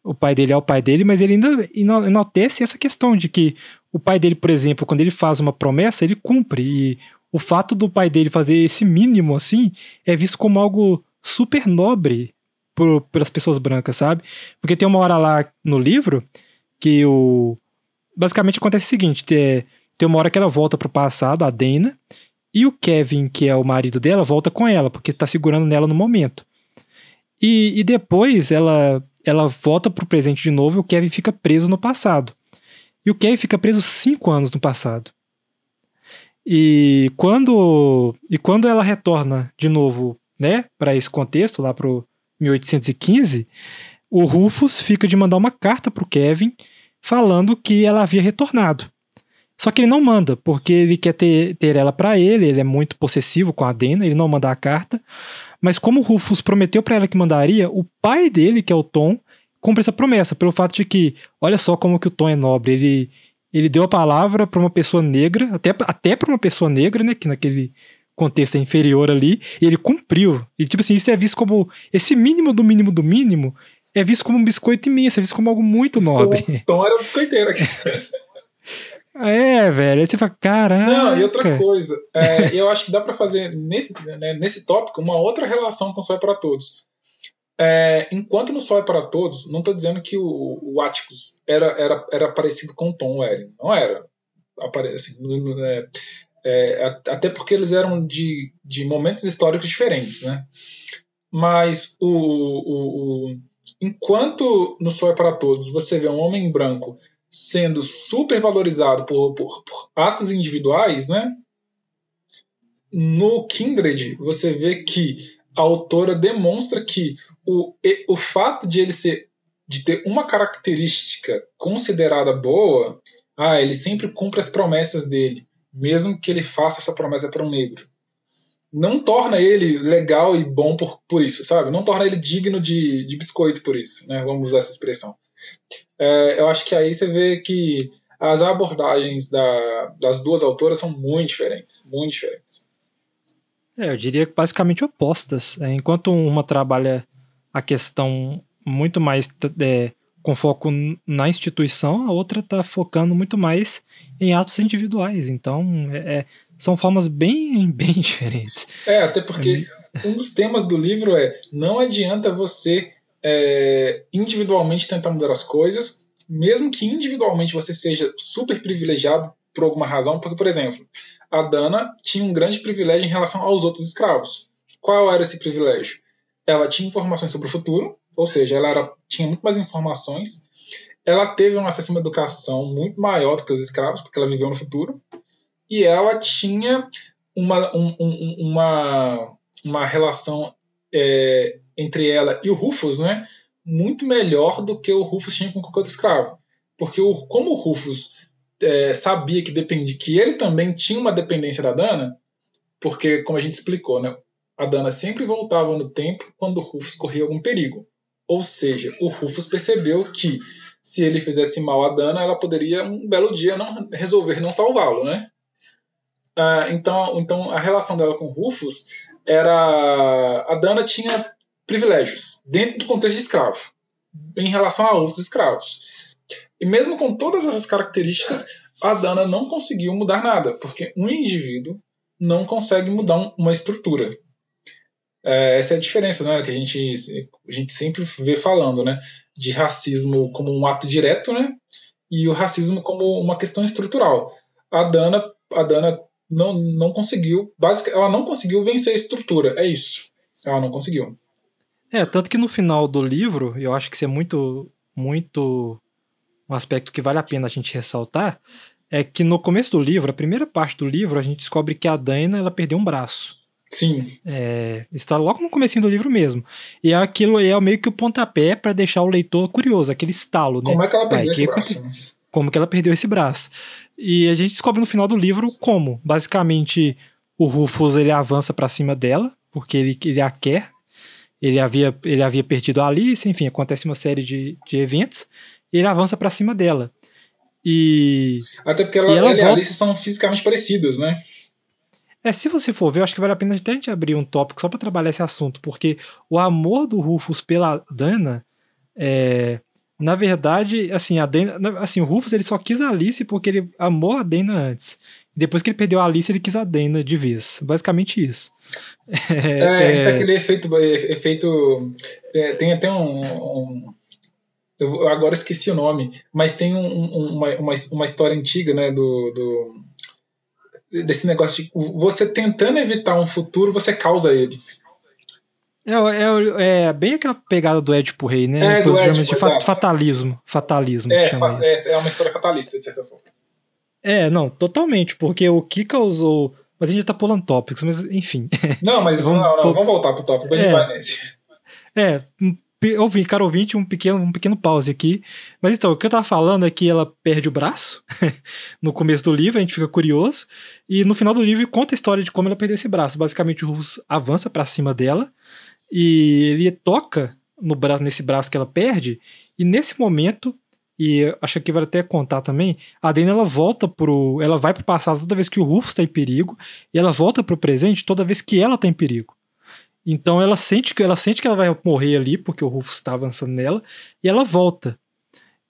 o pai dele é o pai dele, mas ele ainda enaltece essa questão de que o pai dele, por exemplo, quando ele faz uma promessa, ele cumpre. E o fato do pai dele fazer esse mínimo assim é visto como algo super nobre por, pelas pessoas brancas, sabe? Porque tem uma hora lá no livro que o. Basicamente acontece o seguinte: tem, tem uma hora que ela volta pro passado, a Dana, e o Kevin, que é o marido dela, volta com ela, porque tá segurando nela no momento. E, e depois ela, ela volta pro presente de novo e o Kevin fica preso no passado. E o Kevin fica preso cinco anos no passado. E quando, e quando ela retorna de novo, né, para esse contexto, lá pro 1815, o Rufus fica de mandar uma carta pro Kevin falando que ela havia retornado. Só que ele não manda, porque ele quer ter, ter ela para ele, ele é muito possessivo com a Dena, ele não manda a carta. Mas como o Rufus prometeu para ela que mandaria, o pai dele, que é o Tom, cumpre essa promessa, pelo fato de que, olha só como que o Tom é nobre, ele, ele deu a palavra para uma pessoa negra, até, até para uma pessoa negra, né, que naquele contexto é inferior ali, e ele cumpriu. E tipo assim, isso é visto como esse mínimo do mínimo do mínimo é visto como um biscoito imenso, é visto como algo muito nobre. Tom, Tom era um biscoiteiro aqui. [laughs] É, velho. Aí você fala, caramba. Não, e outra coisa, é, eu acho que dá para fazer nesse, né, nesse tópico uma outra relação com o Sol é para Todos. É, enquanto no Sol é para Todos, não estou dizendo que o, o Atticus era, era, era parecido com o Tom Welling. Não era. Assim, é, é, até porque eles eram de, de momentos históricos diferentes, né? Mas o, o, o enquanto no Sol é para Todos você vê um homem branco sendo super valorizado por, por, por atos individuais, né? No Kindred, você vê que a autora demonstra que o, o fato de ele ser de ter uma característica considerada boa, ah, ele sempre cumpre as promessas dele, mesmo que ele faça essa promessa para um negro. Não torna ele legal e bom por, por isso, sabe? Não torna ele digno de, de biscoito por isso, né? Vamos usar essa expressão é, eu acho que aí você vê que as abordagens da, das duas autoras são muito diferentes, muito diferentes. É, eu diria que basicamente opostas. É, enquanto uma trabalha a questão muito mais é, com foco na instituição, a outra está focando muito mais em atos individuais. Então, é, é são formas bem, [laughs] bem diferentes. É, até porque é um dos temas do livro é não adianta você é, individualmente tentar mudar as coisas, mesmo que individualmente você seja super privilegiado por alguma razão, porque, por exemplo, a Dana tinha um grande privilégio em relação aos outros escravos. Qual era esse privilégio? Ela tinha informações sobre o futuro, ou seja, ela era, tinha muito mais informações. Ela teve um acesso a uma educação muito maior do que os escravos, porque ela viveu no futuro. E ela tinha uma, um, um, uma, uma relação é, entre ela e o Rufus, né, muito melhor do que o Rufus tinha com qualquer outro escravo. Porque o, como o Rufus é, sabia que dependia, que ele também tinha uma dependência da Dana, porque, como a gente explicou, né, a Dana sempre voltava no tempo quando o Rufus corria algum perigo. Ou seja, o Rufus percebeu que se ele fizesse mal a Dana, ela poderia um belo dia não resolver não salvá-lo, né? Ah, então, então a relação dela com o Rufus era a Dana tinha privilégios dentro do contexto de escravo em relação a outros escravos. E mesmo com todas essas características, a Dana não conseguiu mudar nada, porque um indivíduo não consegue mudar uma estrutura. É, essa é a diferença né, que a gente, a gente sempre vê falando, né, de racismo como um ato direto, né, e o racismo como uma questão estrutural. A Dana, a Dana não, não conseguiu, basicamente, ela não conseguiu vencer a estrutura, é isso. Ela não conseguiu. É, tanto que no final do livro, eu acho que isso é muito, muito um aspecto que vale a pena a gente ressaltar, é que no começo do livro, a primeira parte do livro, a gente descobre que a Daina ela perdeu um braço. Sim. É, está logo no começo do livro mesmo. E aquilo é meio que o pontapé para deixar o leitor curioso, aquele estalo, né? Como é que ela perdeu esse braço? Como, como que ela perdeu esse braço? E a gente descobre no final do livro como, basicamente, o Rufus ele avança para cima dela, porque ele, ele a quer, ele havia, ele havia perdido a Alice, enfim, acontece uma série de, de eventos, e ele avança para cima dela. E. Até porque ela, e, ela ela volta... e a Alice são fisicamente parecidos, né? É, se você for ver, eu acho que vale a pena até a gente abrir um tópico só para trabalhar esse assunto, porque o amor do Rufus pela Dana é, na verdade, assim, a Dana, assim, o Rufus ele só quis a Alice porque ele amou a Dana antes. Depois que ele perdeu a Alice, ele quis a Dana de vez. Basicamente isso. É, [laughs] é, isso é aquele efeito. efeito é, tem até um. um eu agora esqueci o nome, mas tem um, uma, uma, uma, história antiga, né, do, do, desse negócio de você tentando evitar um futuro, você causa ele. É, é, é bem aquela pegada do Édipo Rei, né? É, do Édipo, de fa fatalismo. Fatalismo. É, fa é, é uma história fatalista, de certa forma. É, não, totalmente, porque o que causou mas a gente tá pulando tópicos, mas enfim. [laughs] Não, mas vamos, não, não, vamos voltar pro tópico, a gente é, vai nesse. É, ouvi, cara ouvinte, um pequeno, um pequeno pause aqui. Mas então, o que eu tava falando é que ela perde o braço [laughs] no começo do livro, a gente fica curioso. E no final do livro conta a história de como ela perdeu esse braço. Basicamente, o Rus avança para cima dela e ele toca no braço, nesse braço que ela perde. E nesse momento, e acho que vale até contar também, a Dana ela volta pro. Ela vai pro passado toda vez que o Rufus está em perigo, e ela volta pro presente toda vez que ela tá em perigo. Então ela sente que ela sente que ela vai morrer ali, porque o Rufus está avançando nela, e ela volta.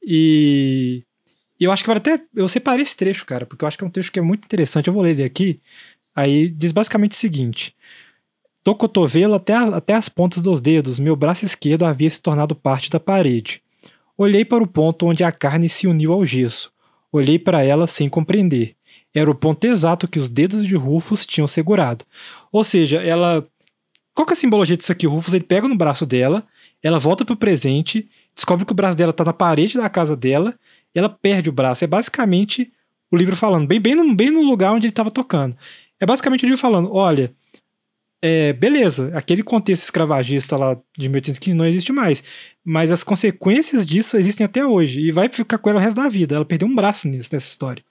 E eu acho que vai até. Eu separei esse trecho, cara, porque eu acho que é um trecho que é muito interessante. Eu vou ler ele aqui. Aí diz basicamente o seguinte: Do cotovelo até, a, até as pontas dos dedos, meu braço esquerdo havia se tornado parte da parede. Olhei para o ponto onde a carne se uniu ao gesso. Olhei para ela sem compreender. Era o ponto exato que os dedos de Rufus tinham segurado. Ou seja, ela. Qual que é a simbologia disso aqui? O Rufus ele pega no braço dela, ela volta pro presente, descobre que o braço dela tá na parede da casa dela, e ela perde o braço. É basicamente o livro falando, bem, bem, no, bem no lugar onde ele estava tocando. É basicamente o livro falando: olha, é, beleza, aquele contexto escravagista lá de 1815 não existe mais, mas as consequências disso existem até hoje e vai ficar com ela o resto da vida. Ela perdeu um braço nisso, nessa história.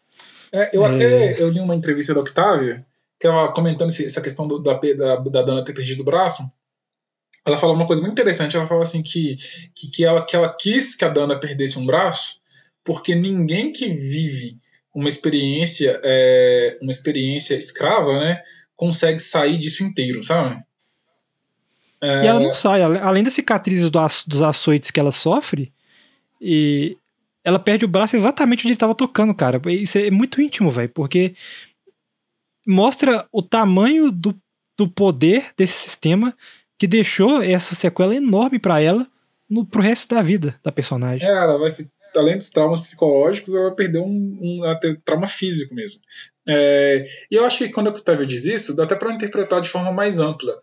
É, eu é... até eu li uma entrevista da Octavia, que ela comentando essa questão do, da, da, da Dana ter perdido o braço. Ela falou uma coisa muito interessante. Ela falou assim que, que, que, ela, que ela quis que a Dana perdesse um braço, porque ninguém que vive uma experiência, é, uma experiência escrava, né, consegue sair disso inteiro, sabe? É... E ela não sai, além das cicatrizes do, dos açoites que ela sofre, e ela perde o braço exatamente onde ele estava tocando, cara. Isso é muito íntimo, velho, porque mostra o tamanho do, do poder desse sistema que deixou essa sequela enorme para ela no, pro resto da vida da personagem. É, ela vai, além dos traumas psicológicos, ela perdeu um, um ela trauma físico mesmo. É, e eu acho que quando a Octavia diz isso, dá até para interpretar de forma mais ampla.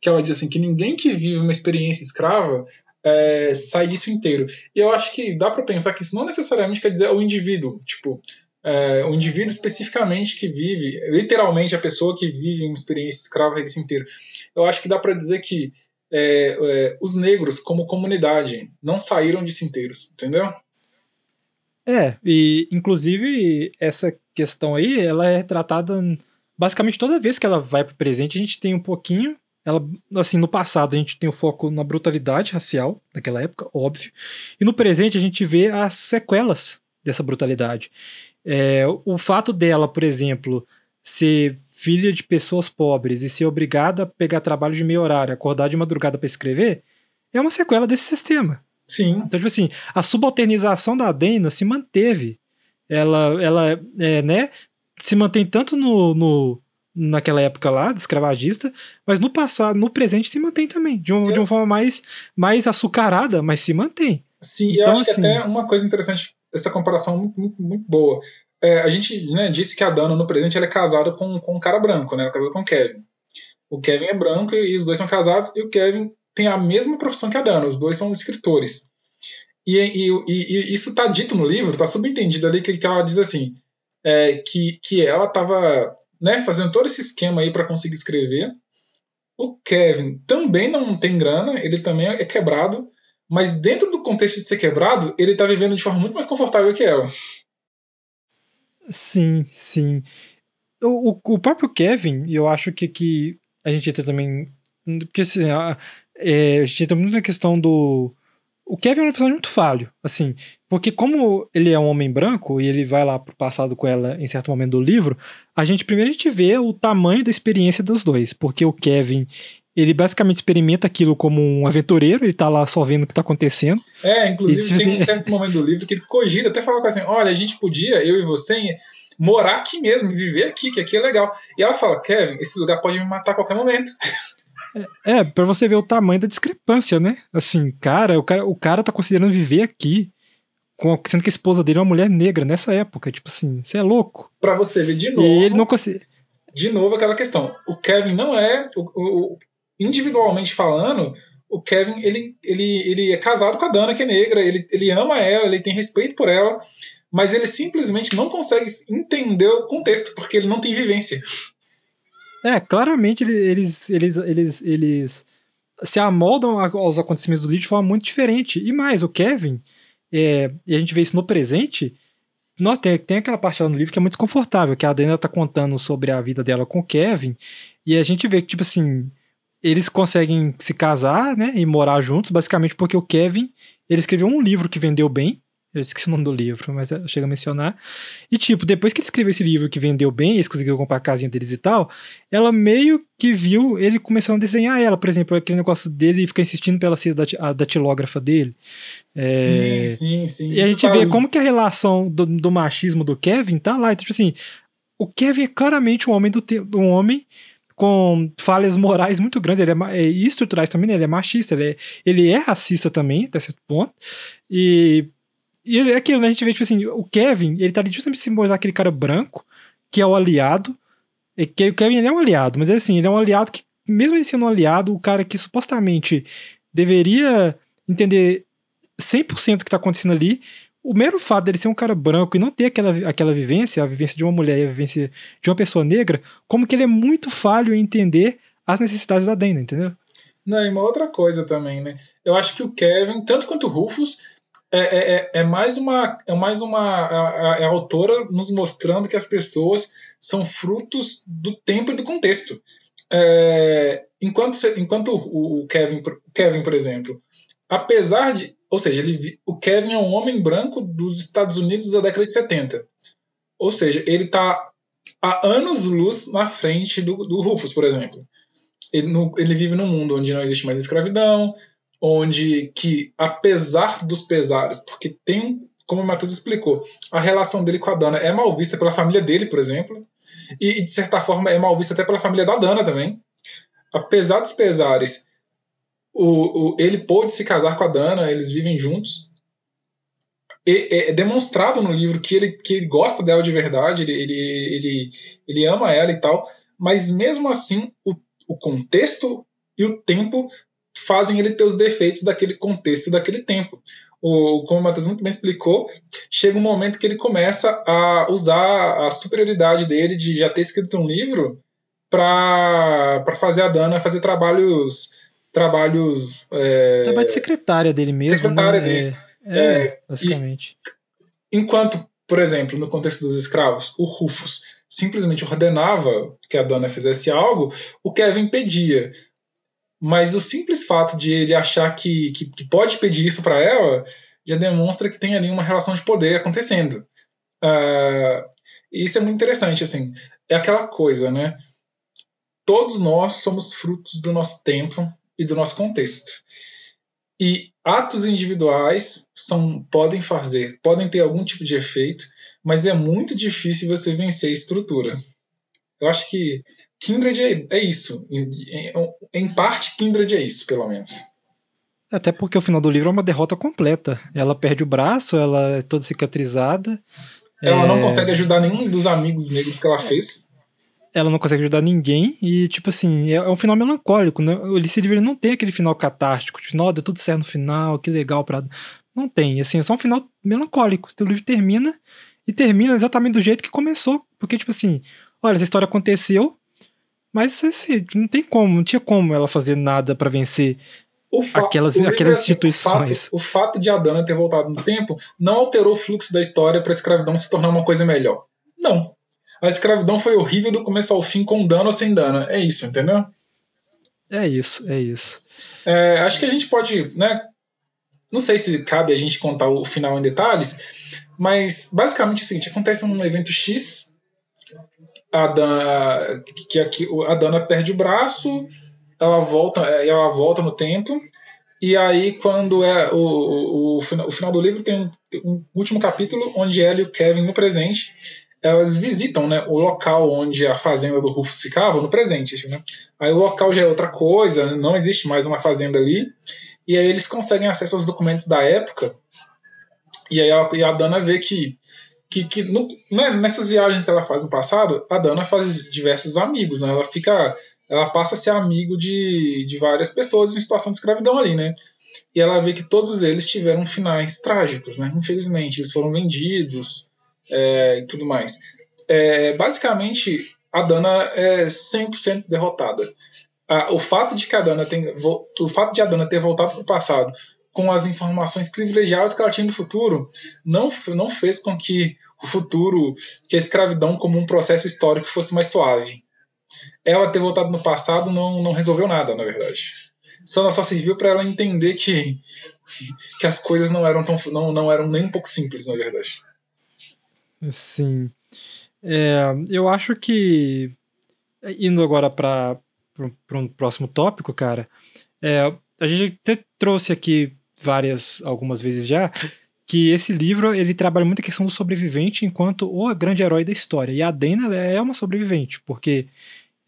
Que ela diz assim, que ninguém que vive uma experiência escrava é, sai disso inteiro. E eu acho que dá para pensar que isso não necessariamente quer dizer o indivíduo. Tipo, é, o indivíduo especificamente que vive, literalmente a pessoa que vive uma experiência escrava disso inteiro. Eu acho que dá para dizer que é, é, os negros, como comunidade, não saíram disso inteiros, entendeu? É, e inclusive essa questão aí, ela é tratada basicamente toda vez que ela vai pro presente, a gente tem um pouquinho. Ela, assim, no passado a gente tem o foco na brutalidade racial daquela época, óbvio. E no presente a gente vê as sequelas dessa brutalidade. É, o fato dela, por exemplo, ser filha de pessoas pobres e ser obrigada a pegar trabalho de meio horário, acordar de madrugada para escrever, é uma sequela desse sistema. Sim. Então, tipo assim, a subalternização da Dana se manteve. Ela, ela é, né, se mantém tanto no, no, naquela época lá, de escravagista, mas no passado, no presente se mantém também, de, um, de uma forma mais, mais açucarada, mas se mantém. Sim, então, eu acho assim, que até uma coisa interessante, essa comparação muito, muito, muito boa. É, a gente né, disse que a Dana, no presente, ela é casada com, com um cara branco, né? Ela é casada com o Kevin. O Kevin é branco e os dois são casados, e o Kevin tem a mesma profissão que a Dana, os dois são escritores. E, e, e, e isso está dito no livro, está subentendido ali que, que ela diz assim, é, que, que ela estava né, fazendo todo esse esquema aí para conseguir escrever. O Kevin também não tem grana, ele também é quebrado, mas dentro do contexto de ser quebrado, ele está vivendo de forma muito mais confortável que ela. Sim, sim. O, o, o próprio Kevin, eu acho que, que a gente entra também. Porque assim, a, é, a gente entra muito na questão do. O Kevin é um personagem muito falho, assim, porque como ele é um homem branco e ele vai lá pro passado com ela em certo momento do livro, a gente primeiro a gente vê o tamanho da experiência dos dois, porque o Kevin, ele basicamente experimenta aquilo como um aventureiro, ele tá lá só vendo o que tá acontecendo. É, inclusive e, tem assim, um certo momento do livro que ele cogita até falar com assim, olha, a gente podia, eu e você, morar aqui mesmo, viver aqui, que aqui é legal. E ela fala, Kevin, esse lugar pode me matar a qualquer momento. [laughs] É, pra você ver o tamanho da discrepância, né? Assim, cara, o cara, o cara tá considerando viver aqui, sendo que a esposa dele é uma mulher negra nessa época. Tipo assim, você é louco. Pra você ver de novo. E ele não consegue. De novo aquela questão. O Kevin não é. O, o, individualmente falando, o Kevin ele, ele, ele é casado com a Dana, que é negra, ele, ele ama ela, ele tem respeito por ela, mas ele simplesmente não consegue entender o contexto, porque ele não tem vivência. É, claramente eles, eles, eles, eles se amoldam aos acontecimentos do livro de forma muito diferente. E mais, o Kevin, é, e a gente vê isso no presente, nós, tem, tem aquela parte lá no livro que é muito desconfortável, que a Dana tá contando sobre a vida dela com o Kevin, e a gente vê que, tipo assim, eles conseguem se casar, né, e morar juntos, basicamente porque o Kevin, ele escreveu um livro que vendeu bem, Eu esqueci o nome do livro, mas chega a mencionar. E, tipo, depois que ele escreveu esse livro que vendeu bem, eles conseguiram comprar a casinha deles e tal, ela meio que viu ele começando a desenhar ela, por exemplo, aquele negócio dele ficar insistindo pela ser da, datilógrafa dele. É, sim, sim, sim. E a gente vê como que a relação do, do, machismo do Kevin tá lá. Tipo assim, o Kevin é claramente um homem do um homem com falhas morais muito grandes, ele é, é estruturais também, né? ele é machista, ele é, ele é racista também, até certo ponto. E e é aquilo, né? A gente vê, tipo assim, o Kevin, ele tá ali justamente simbolizar aquele cara branco, que é o aliado. E que o Kevin ele é um aliado, mas é assim, ele é um aliado que, mesmo ele sendo um aliado, o cara que supostamente deveria entender 100% o que tá acontecendo ali, o mero fato dele ser um cara branco e não ter aquela, aquela vivência, a vivência de uma mulher e a vivência de uma pessoa negra, como que ele é muito falho em entender as necessidades da Dana, entendeu? Não, e uma outra coisa também, né? Eu acho que o Kevin, tanto quanto o Rufus, é, é, é, é mais uma é mais uma é, é a autora nos mostrando que as pessoas são frutos do tempo e do contexto. É, enquanto enquanto o Kevin Kevin por exemplo, apesar de ou seja, ele, o Kevin é um homem branco dos Estados Unidos da década de 70. Ou seja, ele está há anos-luz na frente do, do Rufus, por exemplo. Ele, no, ele, vive num mundo onde não existe mais escravidão, onde que, apesar dos pesares, porque tem, como o Matheus explicou, a relação dele com a Dana é mal vista pela família dele, por exemplo, e de certa forma é mal vista até pela família da Dana também. Apesar dos pesares, o, o, ele pôde se casar com a Dana, eles vivem juntos. E, é demonstrado no livro que ele, que ele gosta dela de verdade, ele, ele, ele, ele ama ela e tal, mas mesmo assim o, o contexto e o tempo fazem ele ter os defeitos daquele contexto, daquele tempo. O, como o Matheus muito bem explicou, chega um momento que ele começa a usar a superioridade dele de já ter escrito um livro para fazer a Dana fazer trabalhos trabalhos é... trabalho de secretária dele mesmo secretária né? dele é, é, é basicamente e, enquanto por exemplo no contexto dos escravos o Rufus simplesmente ordenava que a Dana fizesse algo o Kevin pedia mas o simples fato de ele achar que, que, que pode pedir isso para ela já demonstra que tem ali uma relação de poder acontecendo. Uh, isso é muito interessante, assim. É aquela coisa, né? Todos nós somos frutos do nosso tempo e do nosso contexto. E atos individuais são podem fazer, podem ter algum tipo de efeito, mas é muito difícil você vencer a estrutura. Eu acho que Kindred é, é isso. Em, em parte, Kindred é isso, pelo menos. Até porque o final do livro é uma derrota completa. Ela perde o braço, ela é toda cicatrizada. Ela é... não consegue ajudar nenhum dos amigos negros que ela fez. Ela não consegue ajudar ninguém. E, tipo assim, é um final melancólico. Né? O Alice River não tem aquele final catártico. Tipo, não, deu tudo certo no final, que legal. Pra... Não tem. Assim, é só um final melancólico. O livro termina e termina exatamente do jeito que começou. Porque, tipo assim, olha, essa história aconteceu, mas assim, não tem como, não tinha como ela fazer nada para vencer aquelas, aquelas instituições. O fato, o fato de Adana ter voltado no tempo não alterou o fluxo da história para a escravidão se tornar uma coisa melhor. Não. A escravidão foi horrível do começo ao fim, com dano ou sem dano. É isso, entendeu? É isso, é isso. É, acho que a gente pode, né? Não sei se cabe a gente contar o final em detalhes, mas basicamente é o seguinte: acontece um evento X a Dana, que a Dana perde o braço, ela volta, ela volta no tempo. E aí, quando é o, o, o, o final do livro, tem um, um, último capítulo onde ela e o Kevin, no presente, elas visitam né, o local onde a fazenda do Rufus ficava, no presente. Né? Aí o local já é outra coisa, não existe mais uma fazenda ali. E aí eles conseguem acesso aos documentos da época. E aí a, e a Dana vê que que, que no, né, nessas viagens que ela faz no passado, a Dana faz diversos amigos, né? Ela fica, ela passa a ser amigo de, de várias pessoas em situação de escravidão ali, né? E ela vê que todos eles tiveram finais trágicos, né? Infelizmente, eles foram vendidos é, e tudo mais. É, basicamente, a Dana é 100% derrotada. o fato de que a Dana tem, o fato de a Dana ter voltado para o passado com as informações privilegiadas que ela tinha do futuro, não, não fez com que o futuro, que a escravidão como um processo histórico fosse mais suave. Ela ter voltado no passado não, não resolveu nada, na verdade. só, só serviu para ela entender que, [laughs] que as coisas não eram, tão, não, não eram nem um pouco simples, na verdade. Sim. É, eu acho que, indo agora para um próximo tópico, cara, é, a gente até trouxe aqui várias, algumas vezes já, que esse livro ele trabalha muito a questão do sobrevivente enquanto o grande herói da história. E a Dana é uma sobrevivente, porque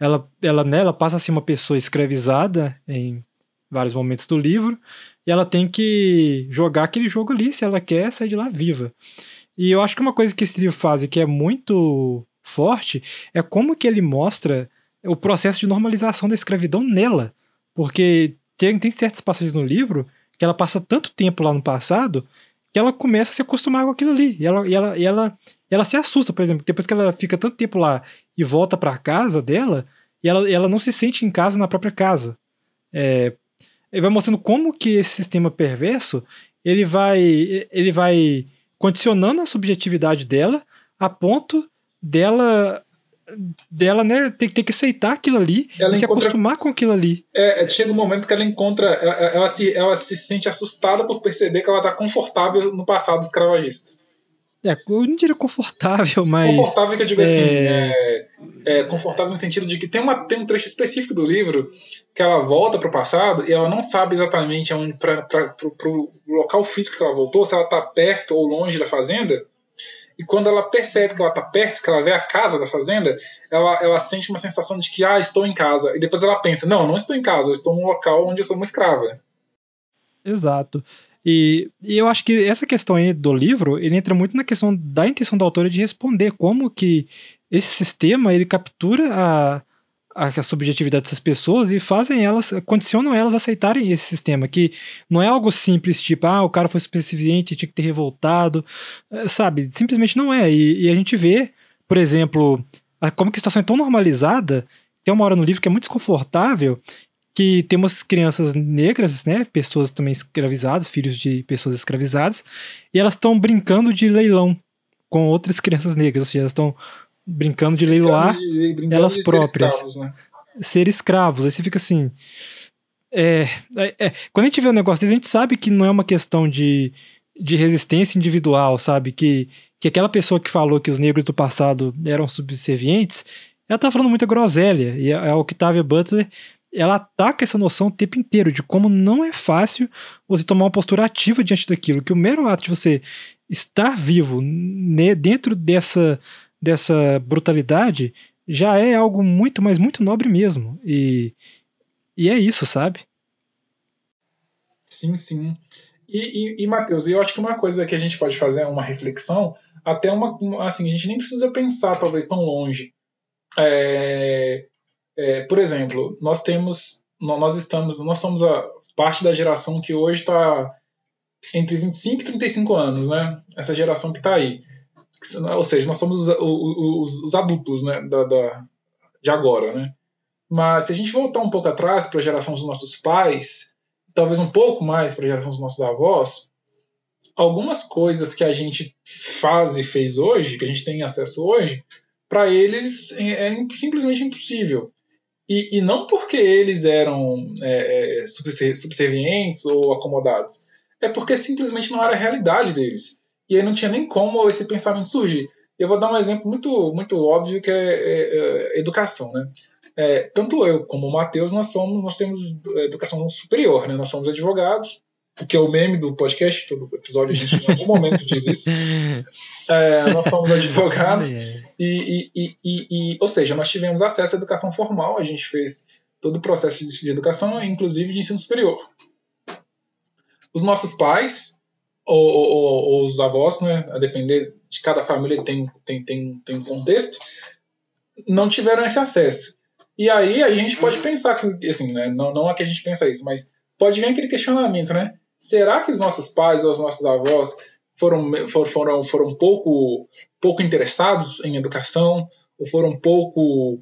ela, ela, né, ela passa a ser uma pessoa escravizada em vários momentos do livro, e ela tem que jogar aquele jogo ali se ela quer sair de lá viva. E eu acho que uma coisa que esse livro faz e que é muito forte é como que ele mostra o processo de normalização da escravidão nela. Porque tem, tem certas passagens no livro que ela passa tanto tempo lá no passado que ela começa a se acostumar com aquilo ali. E ela, e ela, e ela, ela se assusta, por exemplo, depois que ela fica tanto tempo lá e volta para casa dela, e ela, ela não se sente em casa na própria casa. É, ele vai mostrando como que esse sistema perverso ele vai, ele vai condicionando a subjetividade dela a ponto dela dela, né, ter, ter que aceitar aquilo ali ela e se acostumar com aquilo ali. É, é, chega um momento que ela encontra, ela, ela, se, ela se sente assustada por perceber que ela está confortável no passado escravagista. É, eu não diria confortável, mas. Confortável que eu digo assim, é... assim. É, é, confortável no sentido de que tem, uma, tem um trecho específico do livro que ela volta para o passado e ela não sabe exatamente para o local físico que ela voltou, se ela está perto ou longe da fazenda. E quando ela percebe que ela está perto, que ela vê a casa da fazenda, ela, ela sente uma sensação de que, ah, estou em casa. E depois ela pensa, não, não estou em casa, eu estou num local onde eu sou uma escrava. Exato. E, e, eu acho que essa questão aí do livro, ele entra muito na questão da intenção da autora de responder como que esse sistema, ele captura a, a, a subjetividade dessas pessoas e fazem elas, condicionam elas a aceitarem esse sistema, que não é algo simples, tipo, ah, o cara foi suficiente, tinha que ter revoltado, eh, sabe? Simplesmente não é. E, e a gente vê, por exemplo, como que a situação é tão normalizada, tem uma hora no livro que é muito desconfortável, que tem umas crianças negras, né, pessoas também escravizadas, filhos de pessoas escravizadas, e elas estão brincando de leilão com outras crianças negras, ou seja, elas estão brincando de leiloar de, brincando elas de próprias. Ser escravos, né? ser escravos. Aí você fica assim. É, é, é, quando a gente vê um negócio desse, a gente sabe que não é uma questão de, de resistência individual, sabe? Que, que aquela pessoa que falou que os negros do passado eram subservientes, ela tá falando muita groselha. E a, a Octavia Butler ela ataca essa noção o tempo inteiro de como não é fácil você tomar uma postura ativa diante daquilo, que o mero ato de você estar vivo né, dentro dessa, dessa brutalidade já é algo muito, mas muito nobre mesmo. E, e é isso, sabe? Sim, sim. E, e, e Matheus, eu acho que uma coisa que a gente pode fazer é uma reflexão, até uma. Assim, a gente nem precisa pensar talvez tão longe. É, é, por exemplo, nós temos, nós estamos, nós somos a parte da geração que hoje está entre 25 e 35 anos, né? Essa geração que está aí. Ou seja, nós somos os, os, os adultos, né? Da, da, de agora, né? Mas se a gente voltar um pouco atrás para a geração dos nossos pais, talvez um pouco mais para a geração dos nossos avós, algumas coisas que a gente faz e fez hoje, que a gente tem acesso hoje, para eles é, é simplesmente impossível. E, e não porque eles eram é, é subservientes ou acomodados, é porque simplesmente não era a realidade deles. E aí não tinha nem como esse pensamento surgir. Eu vou dar um exemplo muito, muito óbvio que é, é, é educação, né? É, tanto eu como o Matheus, nós somos, nós temos educação superior, né? Nós somos advogados, porque é o meme do podcast, todo episódio a gente em algum momento diz isso. [laughs] É, nós somos advogados e, e, e, e, ou seja, nós tivemos acesso à educação formal, a gente fez todo o processo de educação, inclusive de ensino superior. Os nossos pais ou, ou, ou os avós, né, a depender de cada família tem, tem, tem, tem um contexto, não tiveram esse acesso. E aí a gente pode pensar que, assim, né, não, não é que a gente pensa isso, mas pode vir aquele questionamento, né? será que os nossos pais ou os nossos avós foram, foram, foram pouco, pouco interessados em educação, ou foram pouco,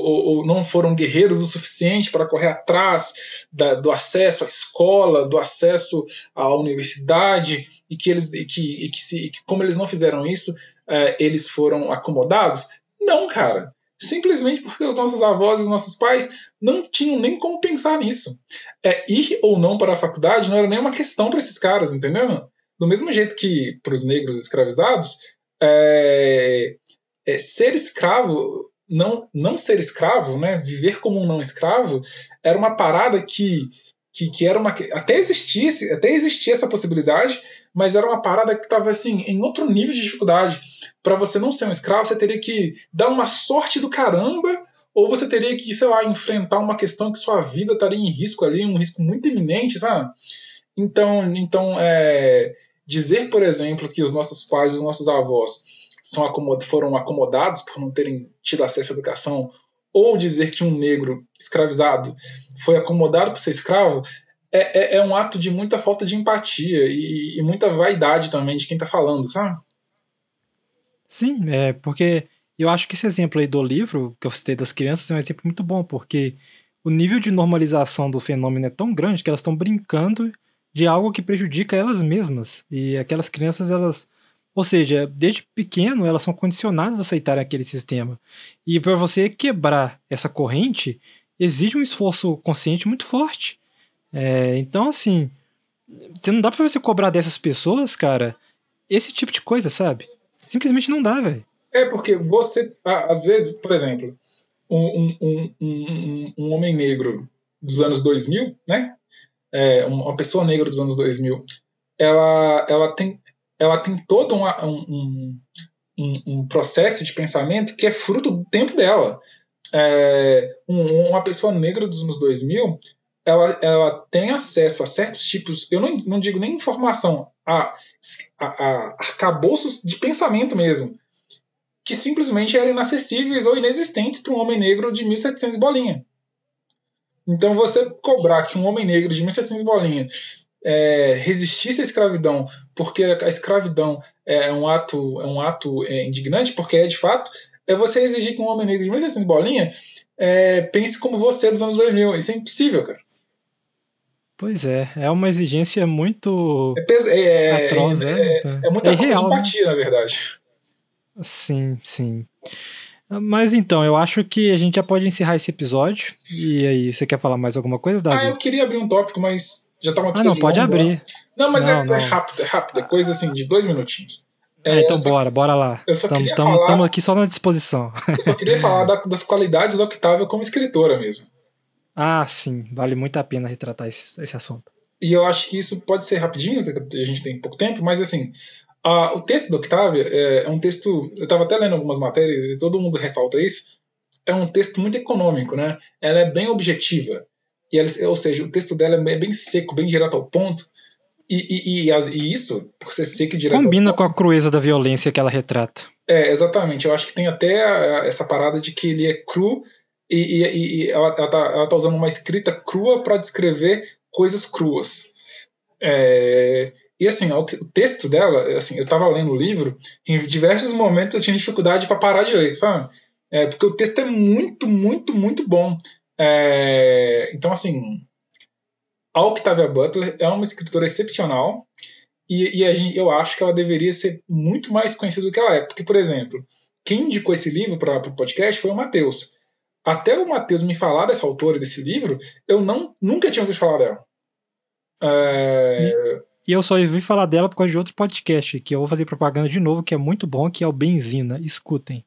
ou, ou, não foram guerreiros o suficiente para correr atrás da, do acesso à escola, do acesso à universidade, e que eles, e que, e que, se, e que como eles não fizeram isso, é, eles foram acomodados? Não, cara. simplesmente porque os nossos avós e os nossos pais não tinham nem como pensar nisso. É, ir ou não para a faculdade não era nem uma questão para esses caras, entendeu? Do mesmo jeito que para os negros escravizados, é, é, ser escravo, não, não ser escravo, né, viver como um não escravo, era uma parada que, que, que era uma. Até existisse, até existia essa possibilidade, mas era uma parada que estava assim, em outro nível de dificuldade. Para você não ser um escravo, você teria que dar uma sorte do caramba, ou você teria que, sei lá, enfrentar uma questão que sua vida estaria em risco ali, um risco muito iminente, sabe? Então, então é, dizer, por exemplo, que os nossos pais, os nossos avós são acomod foram acomodados por não terem tido acesso à educação, ou dizer que um negro escravizado foi acomodado por ser escravo, é, é, é, um ato de muita falta de empatia e, e muita vaidade também de quem está falando, sabe? Sim, é porque eu acho que esse exemplo aí do livro que eu citei das crianças é um exemplo muito bom, porque o nível de normalização do fenômeno é tão grande que elas estão brincando de algo que prejudica elas mesmas. E aquelas crianças, elas. Ou seja, desde pequeno, elas são condicionadas a aceitarem aquele sistema. E para você quebrar essa corrente, exige um esforço consciente muito forte. É, então, assim, você não dá pra você cobrar dessas pessoas, cara, esse tipo de coisa, sabe? Simplesmente não dá, velho. É, porque você, às vezes, por exemplo, um, um, um, um, homem negro dos anos 2000, né? É, uma pessoa negra dos anos 2000, ela, ela, tem, ela tem todo uma, um, um, um processo de pensamento que é fruto do tempo dela. É, uma pessoa negra dos anos 2000, ela, ela tem acesso a certos tipos, eu não, não digo nem informação, a, a, a arcabouços de pensamento mesmo, que simplesmente eram inacessíveis ou inexistentes para um homem negro de 1700 bolinha. Então você cobrar que um homem negro de 1700 bolinha é, resistisse à escravidão, porque a escravidão é um ato, é um ato é, indignante, porque é de fato, é você exigir que um homem negro de 1700 bolinha é, pense como você dos anos 2000. Isso é impossível, cara. Pois é, é uma exigência muito. É, pes... é, é atroz, é, é, é, é muita é real, de né? empatia, né? na verdade. Sim, sim. Mas então, eu acho que a gente já pode encerrar esse episódio. E aí, você quer falar mais alguma coisa, Davi? Ah, eu queria abrir um tópico, mas já tá uma Ah, não, pode abrir. Não, mas não, é, não. é, rápido, é rápido, é coisa assim, de dois minutinhos. É, então só, bora, bora lá. Eu só tamo, queria tamo, Estamos aqui só na disposição. Eu só queria falar da, das qualidades da Octavia como escritora mesmo. Ah, sim, vale muito a pena retratar esse, esse assunto. E eu acho que isso pode ser rapidinho, a gente tem pouco tempo, mas assim, a, o texto da Octavia é, é um texto. Eu estava até lendo algumas matérias e todo mundo ressalta isso. É um texto muito econômico, né? Ela é bem objetiva. E ela, ou seja, o texto dela é bem seco, bem direto ao ponto. E, e, e, e, isso, por ser seco e direto. Combina com a crueza da violência que ela retrata. É, exatamente. Eu acho que tem até a, essa parada de que ele é cru e, e ela, ela, tá, ela tá usando uma escrita crua para descrever coisas cruas. É, e assim, o texto dela, assim, eu estava lendo o livro, em diversos momentos eu tinha dificuldade para parar de ler, sabe? É, porque o texto é muito, muito, muito bom. É, então, assim, a Octavia Butler é uma escritora excepcional e, e gente, eu acho que ela deveria ser muito mais conhecida do que ela é. Porque, por exemplo, quem indicou esse livro para o podcast foi o Matheus. Até o Matheus me falar dessa autora desse livro, eu não, nunca tinha ouvido falar dela. É... E eu só ouvi falar dela por causa de outro podcast, que eu vou fazer propaganda de novo, que é muito bom, que é o Benzina. Escutem.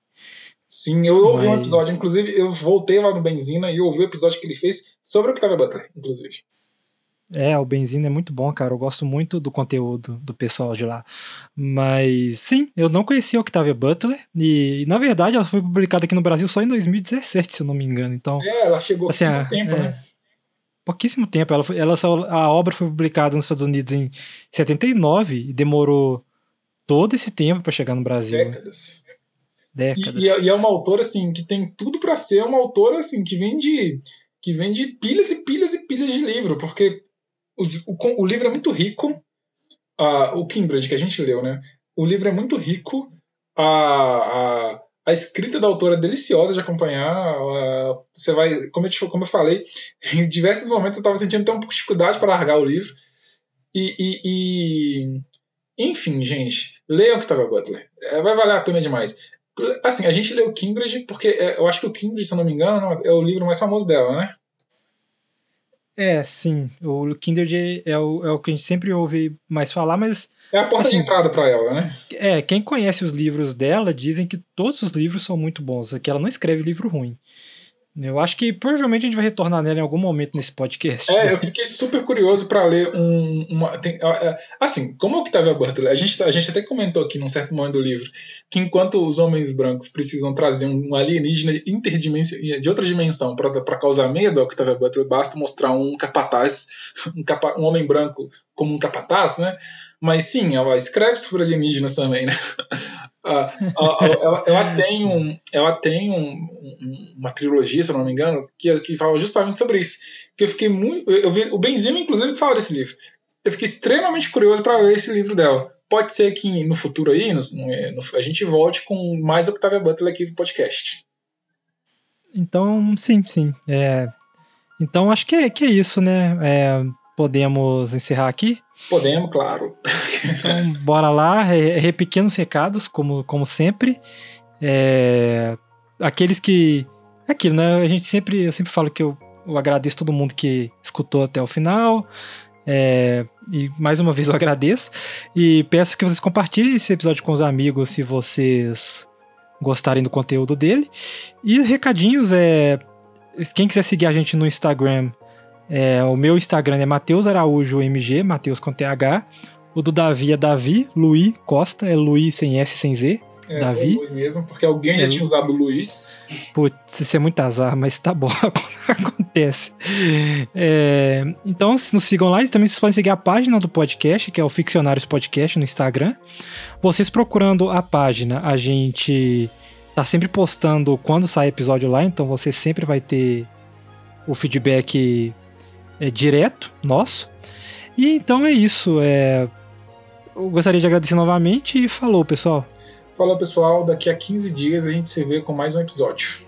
Sim, eu ouvi Mas... um episódio, inclusive eu voltei lá no Benzina e ouvi o episódio que ele fez sobre o Octavia Butler, inclusive. É, o Benzina é muito bom, cara. Eu gosto muito do conteúdo do pessoal de lá. Mas sim, eu não conhecia a Octavia Butler. E, na verdade, ela foi publicada aqui no Brasil só em 2017, se eu não me engano. Então, é, ela chegou assim, há tempo, é, né? Pouquíssimo tempo. Ela, foi, ela a obra foi publicada nos Estados Unidos em 79 e demorou todo esse tempo para chegar no Brasil. Décadas. Décadas. E, e, é, e, é uma autora assim que tem tudo para ser uma autora assim que vende que vende pilhas e pilhas e pilhas de livro, porque os, o, o, livro é muito rico. Uh, o Kimbridge, que a gente leu, né? O livro é muito rico. A, a, a escrita da autora é deliciosa de acompanhar. Você vai, como eu, como eu falei, [laughs] em diversos momentos eu estava sentindo até um pouco de dificuldade para largar o livro. E, e, e enfim, gente, leiam Octavia Butler. É, vai valer a pena demais. Assim, a gente leu Kindred porque é, eu acho que o Kindred, se eu não me engano, é o livro mais famoso dela, né? É, sim. O Kindred é o, é o que a gente sempre ouve mais falar, mas. É a porta assim, de entrada para ela, né? É, quem conhece os livros dela dizem que todos os livros são muito bons, que ela não escreve livro ruim. Eu acho que provavelmente a gente vai retornar nela em algum momento nesse podcast. É, eu fiquei super curioso para ler um, uma. Tem, assim, como a Octavia Butler, a gente, tá, a gente até comentou aqui num certo momento do livro que enquanto os homens brancos precisam trazer um alienígena de outra dimensão para causar medo, a Octavia Butler basta mostrar um capataz, um, capa, um homem branco como um capataz, né? Mas sim, ela escreve sobre alienígenas também, né? ela, ela, tem, um, ela tem um, um, uma trilogia, se eu não me engano, que, que fala justamente sobre isso. Que eu fiquei muito. Eu vi, o Benzino, inclusive, fala desse livro. Eu fiquei extremamente curioso para ler esse livro dela. Pode ser que no futuro aí, no, no, a gente volte com mais Octavia Butler aqui no podcast. Então, sim, sim. É, então, acho que é, que é isso, né? É, podemos encerrar aqui? Podemos, claro. Então, bora lá. É, é, pequenos recados, como, como sempre. É, aqueles que. É aquilo, né? A gente sempre. Eu sempre falo que eu, eu agradeço todo mundo que escutou até o final. É, e mais uma vez eu agradeço. E peço que vocês compartilhem esse episódio com os amigos se vocês gostarem do conteúdo dele. E recadinhos é. Quem quiser seguir a gente no Instagram, é, o meu Instagram é Matheus Araújo MG, Matheus com TH. O do Davi é Davi, Luiz Costa, é Luiz sem S, sem Z. É, Davi. É mesmo, porque alguém já é, tinha usado o Luiz. Putz, isso é muito azar, mas tá bom, [laughs] acontece. É, então, nos sigam lá e também vocês podem seguir a página do podcast, que é o Ficcionários Podcast no Instagram. Vocês procurando a página, a gente tá sempre postando quando sai episódio lá, então você sempre vai ter o feedback é, direto nosso. E então é isso. É, eu gostaria de agradecer novamente e falou, pessoal. Falou, pessoal. Daqui a 15 dias a gente se vê com mais um episódio.